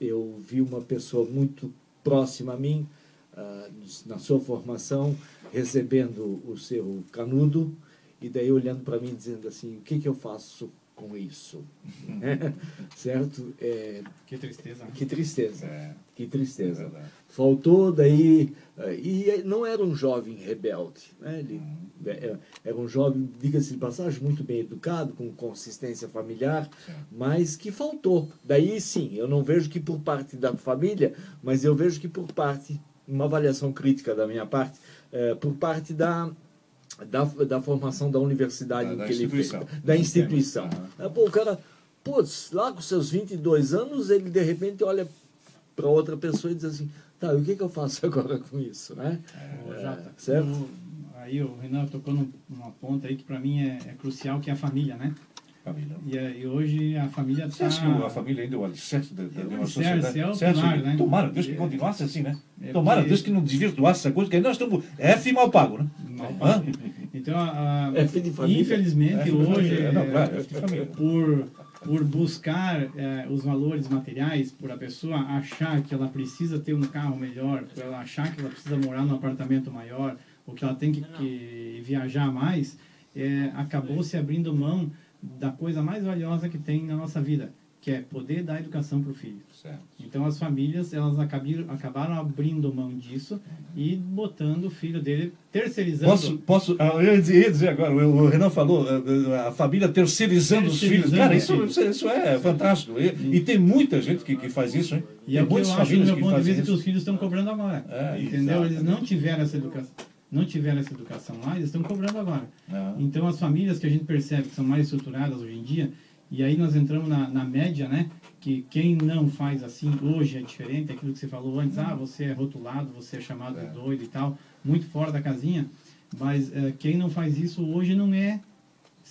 eu vi uma pessoa muito próxima a mim, uh, na sua formação, recebendo o seu canudo, e daí olhando para mim dizendo assim, o que, que eu faço com isso. <laughs> certo? É, Que tristeza. né? que tristeza. É, Que é tristeza. verdade. Faltou daí. eh, E não era um jovem rebelde. Né? Ele eh, era um jovem, diga-se de passagem, muito bem educado, com consistência familiar, mas que faltou. Daí sim, eu não vejo que por parte da família, mas eu vejo que por parte, uma avaliação crítica da minha parte, eh, por parte da. Da, da formação da universidade Da- que ele fez, instituição. da instituição. É, pô, o cara, putz, lá com seus 22 anos, ele de repente olha para outra pessoa e diz assim: tá, e o que, que eu faço <laughs> agora com isso, né? Ô, Jota, certo. o- aí o Renan tocou num- numa ponta aí que para mim é, é crucial, que é a família, né? Família. E, e hoje a família Você está... acha que a família ainda é o alicerce de, de É alicerce, sociedade? é o Você pilar, que- né? Tomara, Deus que É- continuasse assim, né? é Tomara, porque- Deus que não desvirtuasse essa coisa, porque nós estamos F mal pago, né? Hã? Então, a, a- É filho de família. infelizmente, de hoje, família. Não, é, claro, é filho de família. por, por buscar é, os valores materiais, por a pessoa achar que ela precisa ter um carro melhor, por ela achar que ela precisa morar num apartamento maior, ou que ela tem que, que viajar mais, é, acabou se abrindo mão da coisa mais valiosa que tem na nossa vida, que é poder dar educação para o filho. Certo. Então as famílias elas acabaram, acabaram abrindo mão disso e botando o filho dele terceirizando. Posso, posso, ah, eu ia dizer, agora, o o Renan falou, ah, a família terceirizando os filhos. Terceirizando Cara, isso, isso, isso é fantástico. E, e tem muita gente que, que faz isso, hein? E tem é o que eu muitas acho, do famílias meu que ponto de fazem vista, que isso. os filhos estão cobrando agora. É, entendeu? Eles exatamente. não tiveram essa educação. Não tiveram essa educação lá, eles estão cobrando agora. Ah. Então, as famílias que a gente percebe que são mais estruturadas hoje em dia, e aí nós entramos na, na média, né? Que quem não faz assim hoje é diferente, aquilo que você falou antes, ah, você é rotulado, você é chamado de doido e tal, muito fora da casinha, mas eh, quem não faz isso hoje não é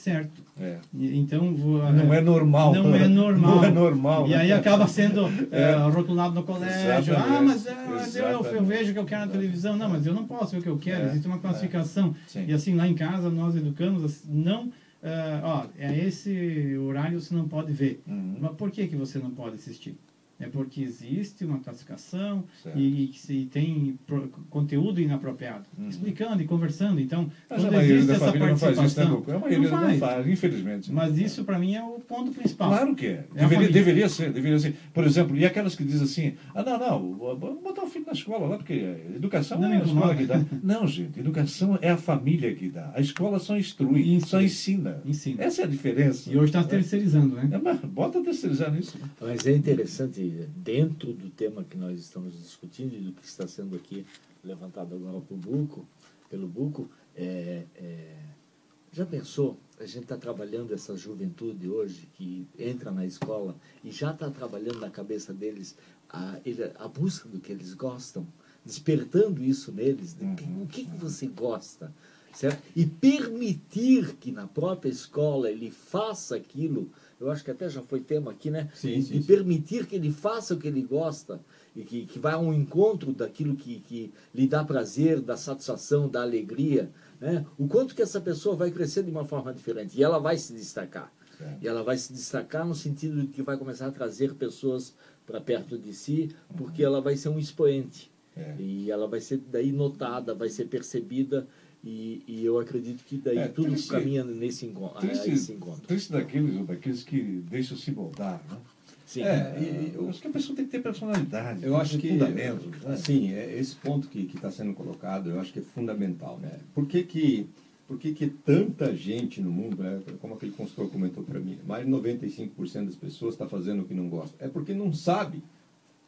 certo. É. Então, Não é normal. Não é normal. Não é normal. E né? aí acaba sendo <laughs> é, rotulado no colégio. Exatamente. Ah, mas, é, mas eu, eu vejo o que eu quero na televisão. Não, mas eu não posso ver o que eu quero. É, Existe uma classificação. Sim. E assim, lá em casa nós educamos, não... é, ó, é esse horário você não pode ver. Uhum. Mas por que, que você não pode assistir? É porque existe uma classificação Certo. e, e se tem pro- conteúdo inapropriado. Explicando e conversando. Então, Uhum. Mas a quando maioria existe da essa família não faz isso, né, participação... A maioria não faz. faz, infelizmente. Mas isso, para mim, é o ponto principal. Claro que é. É a Deveria, deveria ser, deveria ser. Por exemplo, e aquelas que dizem assim, ah, não, não, vamos botar o filho na escola lá, porque educação Não não é a escola incomoda. que dá. Não, gente, educação é a família que dá. A escola só instrui, Isso. só ensina. Ensina. Essa é a diferença. E hoje está terceirizando, né? É, mas bota terceirizar nisso. né? Mas é interessante, dentro do tema que nós estamos discutindo e do que está sendo aqui levantado agora por Buco, pelo Buco, é, é, já pensou? A gente está trabalhando essa juventude hoje que entra na escola e já está trabalhando na cabeça deles a, a busca do que eles gostam, despertando isso neles. de que- o que, que você gosta? Certo? E permitir que na própria escola ele faça aquilo, eu acho que até já foi tema aqui, né? Sim, E- e sim. permitir que ele faça o que ele gosta e que, que vai ao encontro daquilo que, que lhe dá prazer, da satisfação, da alegria, né? O quanto que essa pessoa vai crescer de uma forma diferente e ela vai se destacar. Certo. E ela vai se destacar no sentido de que vai começar a trazer pessoas para perto de si, porque ela vai ser um expoente. É. E ela vai ser daí notada, vai ser percebida e, e eu acredito que daí É, tudo triste- caminha nesse encontro. A esse Triste, encontro. triste daqueles, daqueles que deixam se moldar, né? Sim. É, e- Eu acho que a pessoa tem que ter personalidade, Eu acho que, fundamentos. né? sim, é esse ponto que está sendo colocado, eu acho que é fundamental, né? Por que que, por que, que tanta gente no mundo, né? como aquele consultor comentou para mim, mais de 95% das pessoas está fazendo o que não gosta? É porque não sabe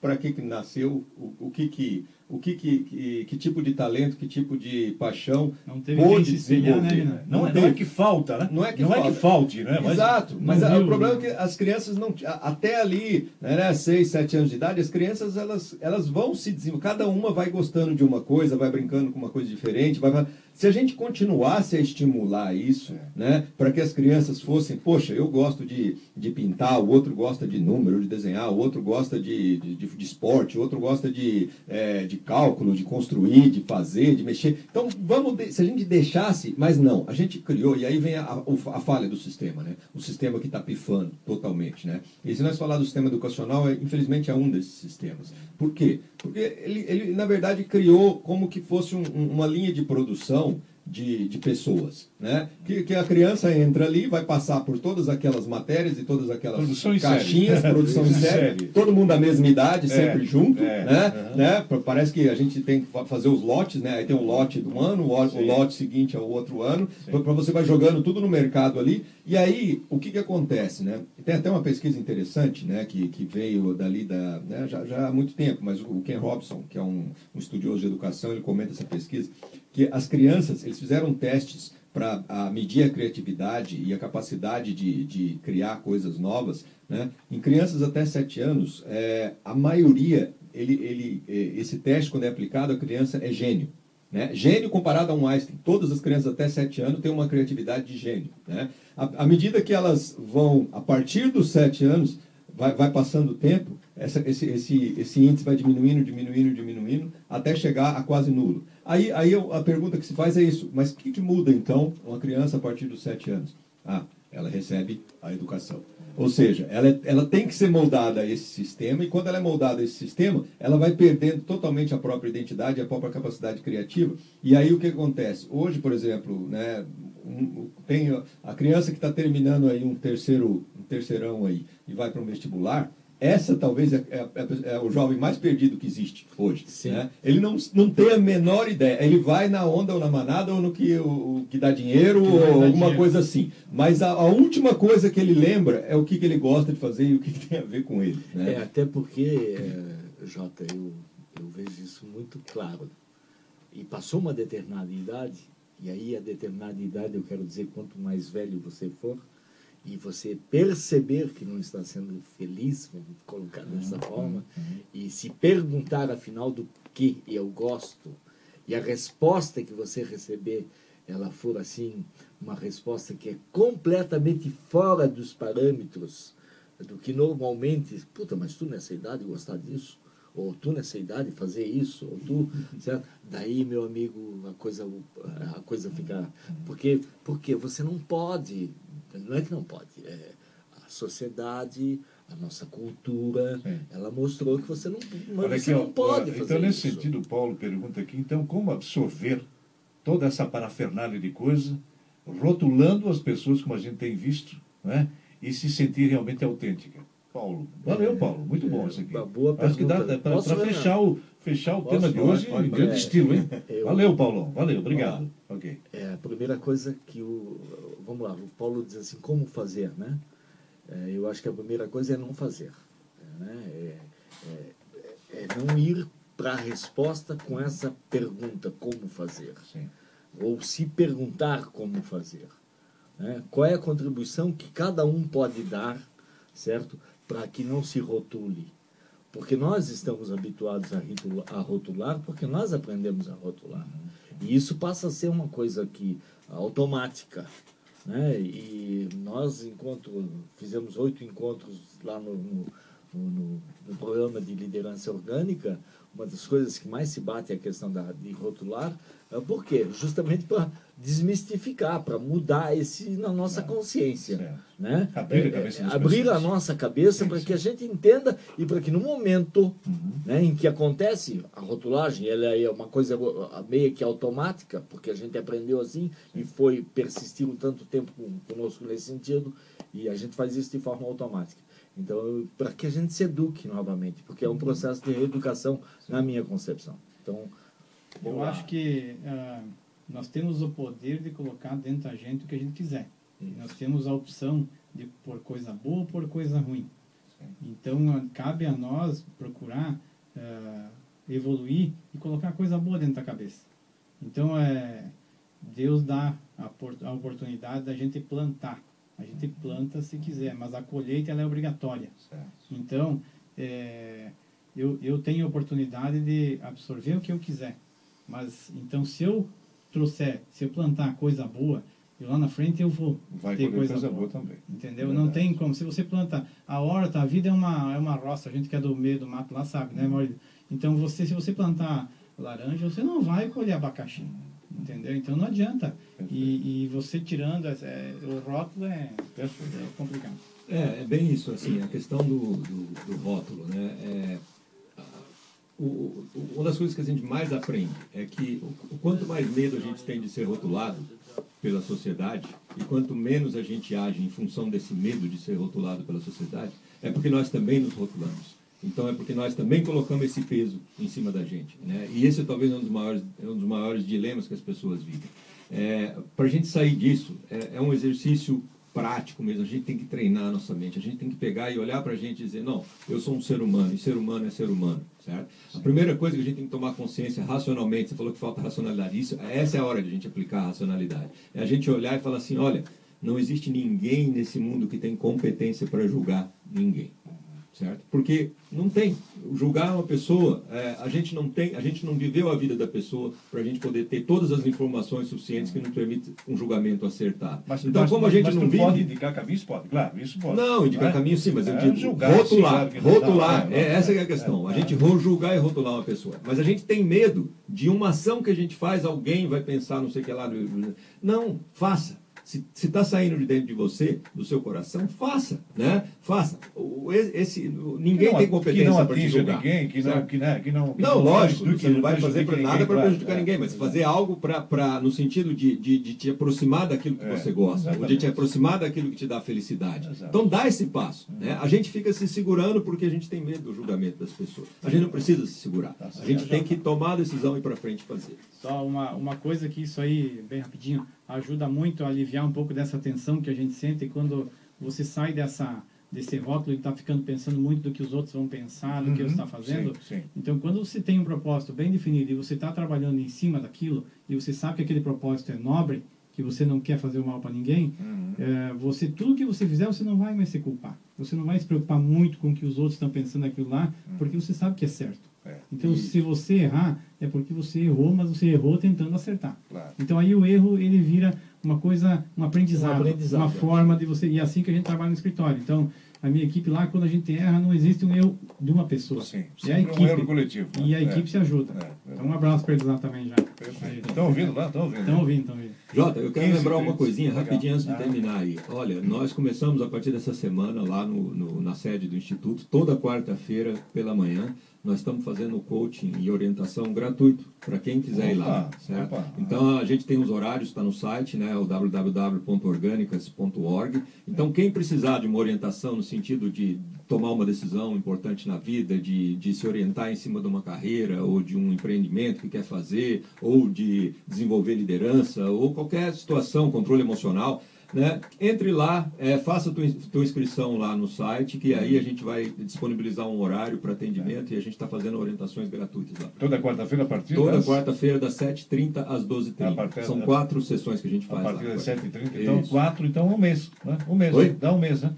para que, que nasceu, o, o que que o que, que, que, que tipo de talento, que tipo de paixão Não teve pôde espelhar, né, desenvolver. Renan? Não, é- teve. não é que falta, né? Não é que não falta. É que falte, né? Mas- Exato, mas não a- o viu, problema é né? que as crianças não. Até ali, né, 6, 7 anos de idade, as crianças elas, elas vão se desenvolver. Cada uma vai gostando de uma coisa, vai brincando com uma coisa diferente. Vai, vai- se a gente continuasse a estimular isso, É. né, para que as crianças fossem, poxa, eu gosto de, de pintar, o outro gosta de número, de desenhar, o outro gosta de, de, de- de esporte, o outro gosta de, é, de cálculo, de construir, de fazer, de mexer. Então, vamos de- se a gente deixasse, mas não, a gente criou, e aí vem a, a falha do sistema, né? O sistema que está pifando totalmente, né? E se nós falar do sistema educacional, é, infelizmente é um desses sistemas. Por quê? Porque ele, ele na verdade, criou como que fosse um- uma linha de produção de, de pessoas, né? Que, que a criança entra ali, vai passar por todas aquelas matérias e todas aquelas Produção caixinhas, <laughs> série. produção em série, todo mundo da mesma idade, É, sempre junto, é, né? né? Pa- Parece que a gente tem que fa- fazer os lotes, né? Aí tem o lote do ano, o, Sim. lote seguinte é o outro ano, para você vai jogando tudo no mercado ali. E aí, o que que acontece, né? Tem até uma pesquisa interessante, né? Que, que veio dali da, né? já, já há muito tempo, mas o Ken Robson, que é um, um estudioso de educação, ele comenta essa pesquisa, que as crianças, eles fizeram testes para medir a criatividade e a capacidade de, de criar coisas novas, né? Em crianças até 7 anos, é, a maioria, ele, ele, eh, esse teste, quando é aplicado, a criança é gênio. Né? Gênio comparado a um Einstein. Todas as crianças até 7 anos têm uma criatividade de gênio. Né? À, à medida que elas vão, a partir dos 7 anos, vai, vai passando o tempo, essa, esse, esse, esse índice vai diminuindo, diminuindo, diminuindo, até chegar a quase nulo. Aí, aí a pergunta que se faz é isso, mas o que, que muda então uma criança a partir dos 7 anos? Ah, ela recebe a educação. Ou seja, ela, é- ela tem que ser moldada a esse sistema, e quando ela é moldada a esse sistema, ela vai perdendo totalmente a própria identidade, a própria capacidade criativa. E aí o que acontece? Hoje, por exemplo, né, um- tem a- criança que está terminando aí um terceiro, um terceirão aí e vai para um vestibular, essa talvez é, é- é- é o jovem mais perdido que existe hoje. Né? Ele não, não tem a menor ideia. Ele vai na onda ou na manada ou no que, o, o que dá dinheiro Que ou alguma dinheiro. coisa assim. Mas a, a última coisa que ele lembra é o que, que ele gosta de fazer e o que, que <laughs> tem a ver com ele. Né? É, até porque, é, Jota, eu, eu vejo isso muito claro. E passou uma determinada idade, e aí a determinada idade, eu quero dizer, quanto mais velho você for, e você perceber que não está sendo feliz, vamos colocar dessa forma, e se perguntar afinal do que eu gosto, e a resposta que você receber, ela for assim, uma resposta que é completamente fora dos parâmetros do que normalmente, puta, mas tu nessa idade gostar disso, ou tu nessa idade fazer isso, ou tu, certo? Daí, meu amigo, a coisa, a coisa fica, porque, porque você não pode, não é que não pode, é, a sociedade, a nossa cultura, Sim. ela mostrou que você não, Olha você aqui, ó, não pode ó, fazer Então, nesse isso. sentido, o Paulo pergunta aqui, então, como absorver toda essa parafernália de coisa, rotulando as pessoas como a gente tem visto, né? e se sentir realmente autêntica. Paulo. Valeu, Paulo. Muito bom é, isso aqui. uma boa Acho que dá pergunta. para fechar o, fechar o Posso? tema de hoje em grande É, estilo, hein? <laughs> eu- Valeu, Paulão. Valeu, obrigado. Ok. É, a primeira coisa que o. Vamos lá, o Paulo diz assim: como fazer, né? É, eu acho que a primeira coisa é não fazer. Né? É, é- é não ir para a resposta com essa pergunta: como fazer? Sim. Ou se perguntar como fazer. né? Qual é a contribuição que cada um pode dar, certo? Para que não se rotule. Porque nós estamos habituados a, a rotular, porque nós aprendemos a rotular. E isso passa a ser uma coisa que automática. Né? E nós, enquanto fizemos oito encontros lá no, no, no- no programa de liderança orgânica, uma das coisas que mais se bate é a questão da, de rotular. É por quê? Justamente para desmistificar, para mudar esse na nossa consciência. Certo. Né? Abrir a É, cabeça é, abrir a nossa cabeça Sim, para sim. que a gente entenda e para que no momento Uhum. né, em que acontece a rotulagem, ela é uma coisa uh, meio que automática, porque a gente aprendeu assim e foi persistiu tanto tempo com- conosco nesse sentido, e a gente faz isso de forma automática. Então, para que a gente se eduque novamente, porque é um processo de reeducação na minha concepção. Então, Eu acho que ah, nós temos o poder de colocar dentro da gente o que a gente quiser. E nós temos a opção de pôr coisa boa ou pôr coisa ruim. Então, ah, cabe a nós procurar ah, evoluir e colocar coisa boa dentro da cabeça. Então, é, Deus dá a, por- a oportunidade da gente plantar. A gente planta se quiser, mas a colheita ela é obrigatória. Certo. Então, é, eu, eu tenho a oportunidade de absorver o que eu quiser. Mas, então, se eu trouxer, se eu plantar coisa boa, eu lá na frente eu vou Vai ter coisa, coisa boa. boa também. Entendeu? É Não verdade. tem como. Se você planta a horta, a vida é uma, é uma roça. A gente que é do meio do mato lá sabe, né, Maurício? Então, você, se você plantar laranja, você não vai colher abacaxi. Entendeu? Então, não adianta. E, e você tirando, essa- é, o rótulo é, é complicado. É, é bem isso, assim, a questão do, do, do rótulo, né? É, o, o, uma das coisas que a gente mais aprende é que o, quanto mais medo a gente tem de ser rotulado pela sociedade e quanto menos a gente age em função desse medo de ser rotulado pela sociedade, é porque nós também nos rotulamos. Então é porque nós também colocamos esse peso em cima da gente. Né? E esse é talvez um dos maiores, um dos maiores dilemas que as pessoas vivem. É, Para a gente sair disso, é, é um exercício prático mesmo. A gente tem que treinar a nossa mente. A gente tem que pegar e olhar para a gente e dizer: não, eu sou um ser humano e ser humano é ser humano. Certo? A primeira coisa que a gente tem que tomar consciência racionalmente, você falou que falta racionalidade, isso, essa é a hora de a gente aplicar a racionalidade. É a gente olhar e falar assim: olha, não existe ninguém nesse mundo que tem competência para julgar ninguém certo? Porque não tem julgar uma pessoa, é, a gente não tem, a gente não viveu a vida da pessoa para a gente poder ter todas as informações suficientes que nos permite um julgamento acertado. Mas, então, mas, como a gente mas não vive, pode indicar caminhos, pode, claro, isso pode. não indicar é? caminho sim, mas eu É, digo julgar, rotular, sim, claro rotular, não, é, essa é a é, questão. é, a gente julgar e rotular uma pessoa, mas a gente tem medo de uma ação que a gente faz, alguém vai pensar, não sei o que lá, não, faça. Se está saindo de dentro de você, do seu coração, faça, né? Faça. O- Esse, ninguém Que não- tem que competência não para julgar. ninguém, que não, certo? que, né, que não, que Não, lógico, prejudique- você não vai fazer pra nada para prejudicar é, ninguém, mas é. fazer algo pra, pra, no sentido de, de, de te aproximar daquilo que É, você gosta, ou de exatamente. te aproximar daquilo que te dá felicidade. Exato. Então dá esse passo. Né? A gente fica se segurando porque a gente tem medo do julgamento das pessoas. A gente não precisa se segurar. Tá A gente tem que tomar a decisão e ir para frente e fazer. Só uma, uma coisa que isso aí, bem rapidinho, ajuda muito a aliviar um pouco dessa tensão que a gente sente quando você sai dessa, desse rótulo e está ficando pensando muito do que os outros vão pensar, do que Uhum, você está fazendo. sim, sim. Então, quando você tem um propósito bem definido e você está trabalhando em cima daquilo e você sabe que aquele propósito é nobre, que você não quer fazer o mal para ninguém, Uhum. é, você tudo que você fizer você não vai mais se culpar. Você não vai se preocupar muito com o que os outros estão pensando aquilo lá, porque você sabe que é certo. É, Então, se você errar, é porque você errou, mas você errou tentando acertar. claro. Então aí o erro ele vira uma coisa, um aprendizado, Um aprendizado, uma é. forma de você e é assim que a gente trabalha no escritório. Então a minha equipe lá quando a gente erra não existe um erro de uma pessoa, Sim, é a sempre um equipe erro coletivo. e a É. equipe se ajuda. É, é. Então um abraço para eles lá também já. Perfeito. Estão ouvindo lá? Estão ouvindo. Estão ouvindo, estão ouvindo. Jota, eu quero 15, lembrar uma 30. coisinha Legal. rapidinho antes de Ah. terminar aí. Olha, nós começamos a partir dessa semana lá no, no- na sede do Instituto, toda quarta-feira pela manhã, nós estamos fazendo coaching e orientação gratuito para quem quiser ir lá. Opa, Certo? opa. Então a gente tem os horários, está no site, né, o www.organicas.org. Então quem precisar de uma orientação no sentido de tomar uma decisão importante na vida, de, de se orientar em cima de uma carreira ou de um empreendimento que quer fazer, ou de desenvolver liderança, ou qualquer situação, controle emocional, né? Entre lá, é, faça a tua, tua inscrição lá no site, que aí a gente vai disponibilizar um horário para atendimento e a gente está fazendo orientações gratuitas lá. Toda quarta-feira a partir Toda das... quarta-feira, das 7h30 às A 12h30. partir- São quatro sessões que a gente A faz partir lá. das 7h30. Então, Isso. quatro, então um mês. Né? Um mês. Oi? né? Dá um mês, né?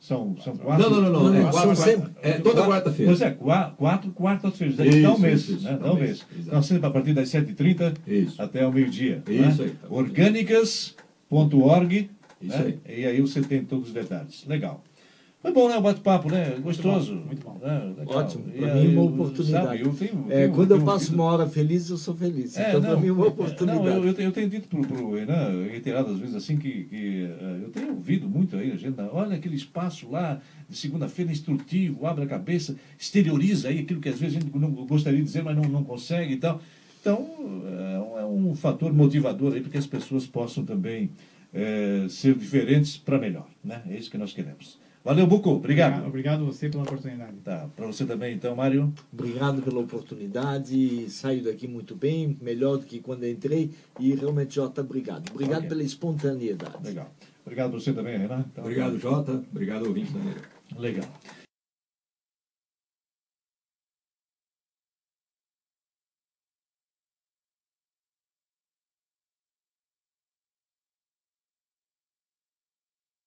São, são quatro. Não, não, não, não. Não, É, quatro, sempre- é toda quarta-feira. Pois é, qua- quatro quartas-feiras. Dá Isso, um mês. isso, né? Dá Dá um mês. Então, sempre a partir das 7h30 Isso. até o meio-dia. Isso né? aí, tá bom. Isso né? aí. E aí você tem todos os detalhes. Legal. Foi bom, né? O bate-papo, né? Gostoso. muito bom. Né? Legal. Ótimo. E Para mim, uma eu- oportunidade. sabe, eu tenho- É, tenho- quando eu tenho passo ouvido- uma hora feliz, eu sou feliz. É, então, para mim, uma é, oportunidade. Não, eu, eu, tenho- eu tenho dito pro, pro Renan, reiteradas vezes assim, que, que eh, eu tenho ouvido muito aí, a gente, olha aquele espaço lá de segunda-feira instrutivo, abre a cabeça, exterioriza aí aquilo que às vezes a gente não gostaria de dizer, mas não, não consegue e tal. Então, é um, é um fator motivador aí para que as pessoas possam também eh, ser diferentes para melhor, né? É isso que nós queremos. Valeu, Buco. Obrigado. Obrigado a você pela oportunidade. Tá, para você também, então, Mário. Obrigado pela oportunidade. Saio daqui muito bem, melhor do que quando entrei. E realmente, Jota, obrigado. Obrigado Ok. pela espontaneidade. Legal. Obrigado a você também, Renan. Então, Obrigado, Jota. Obrigado, ouvinte também. Legal.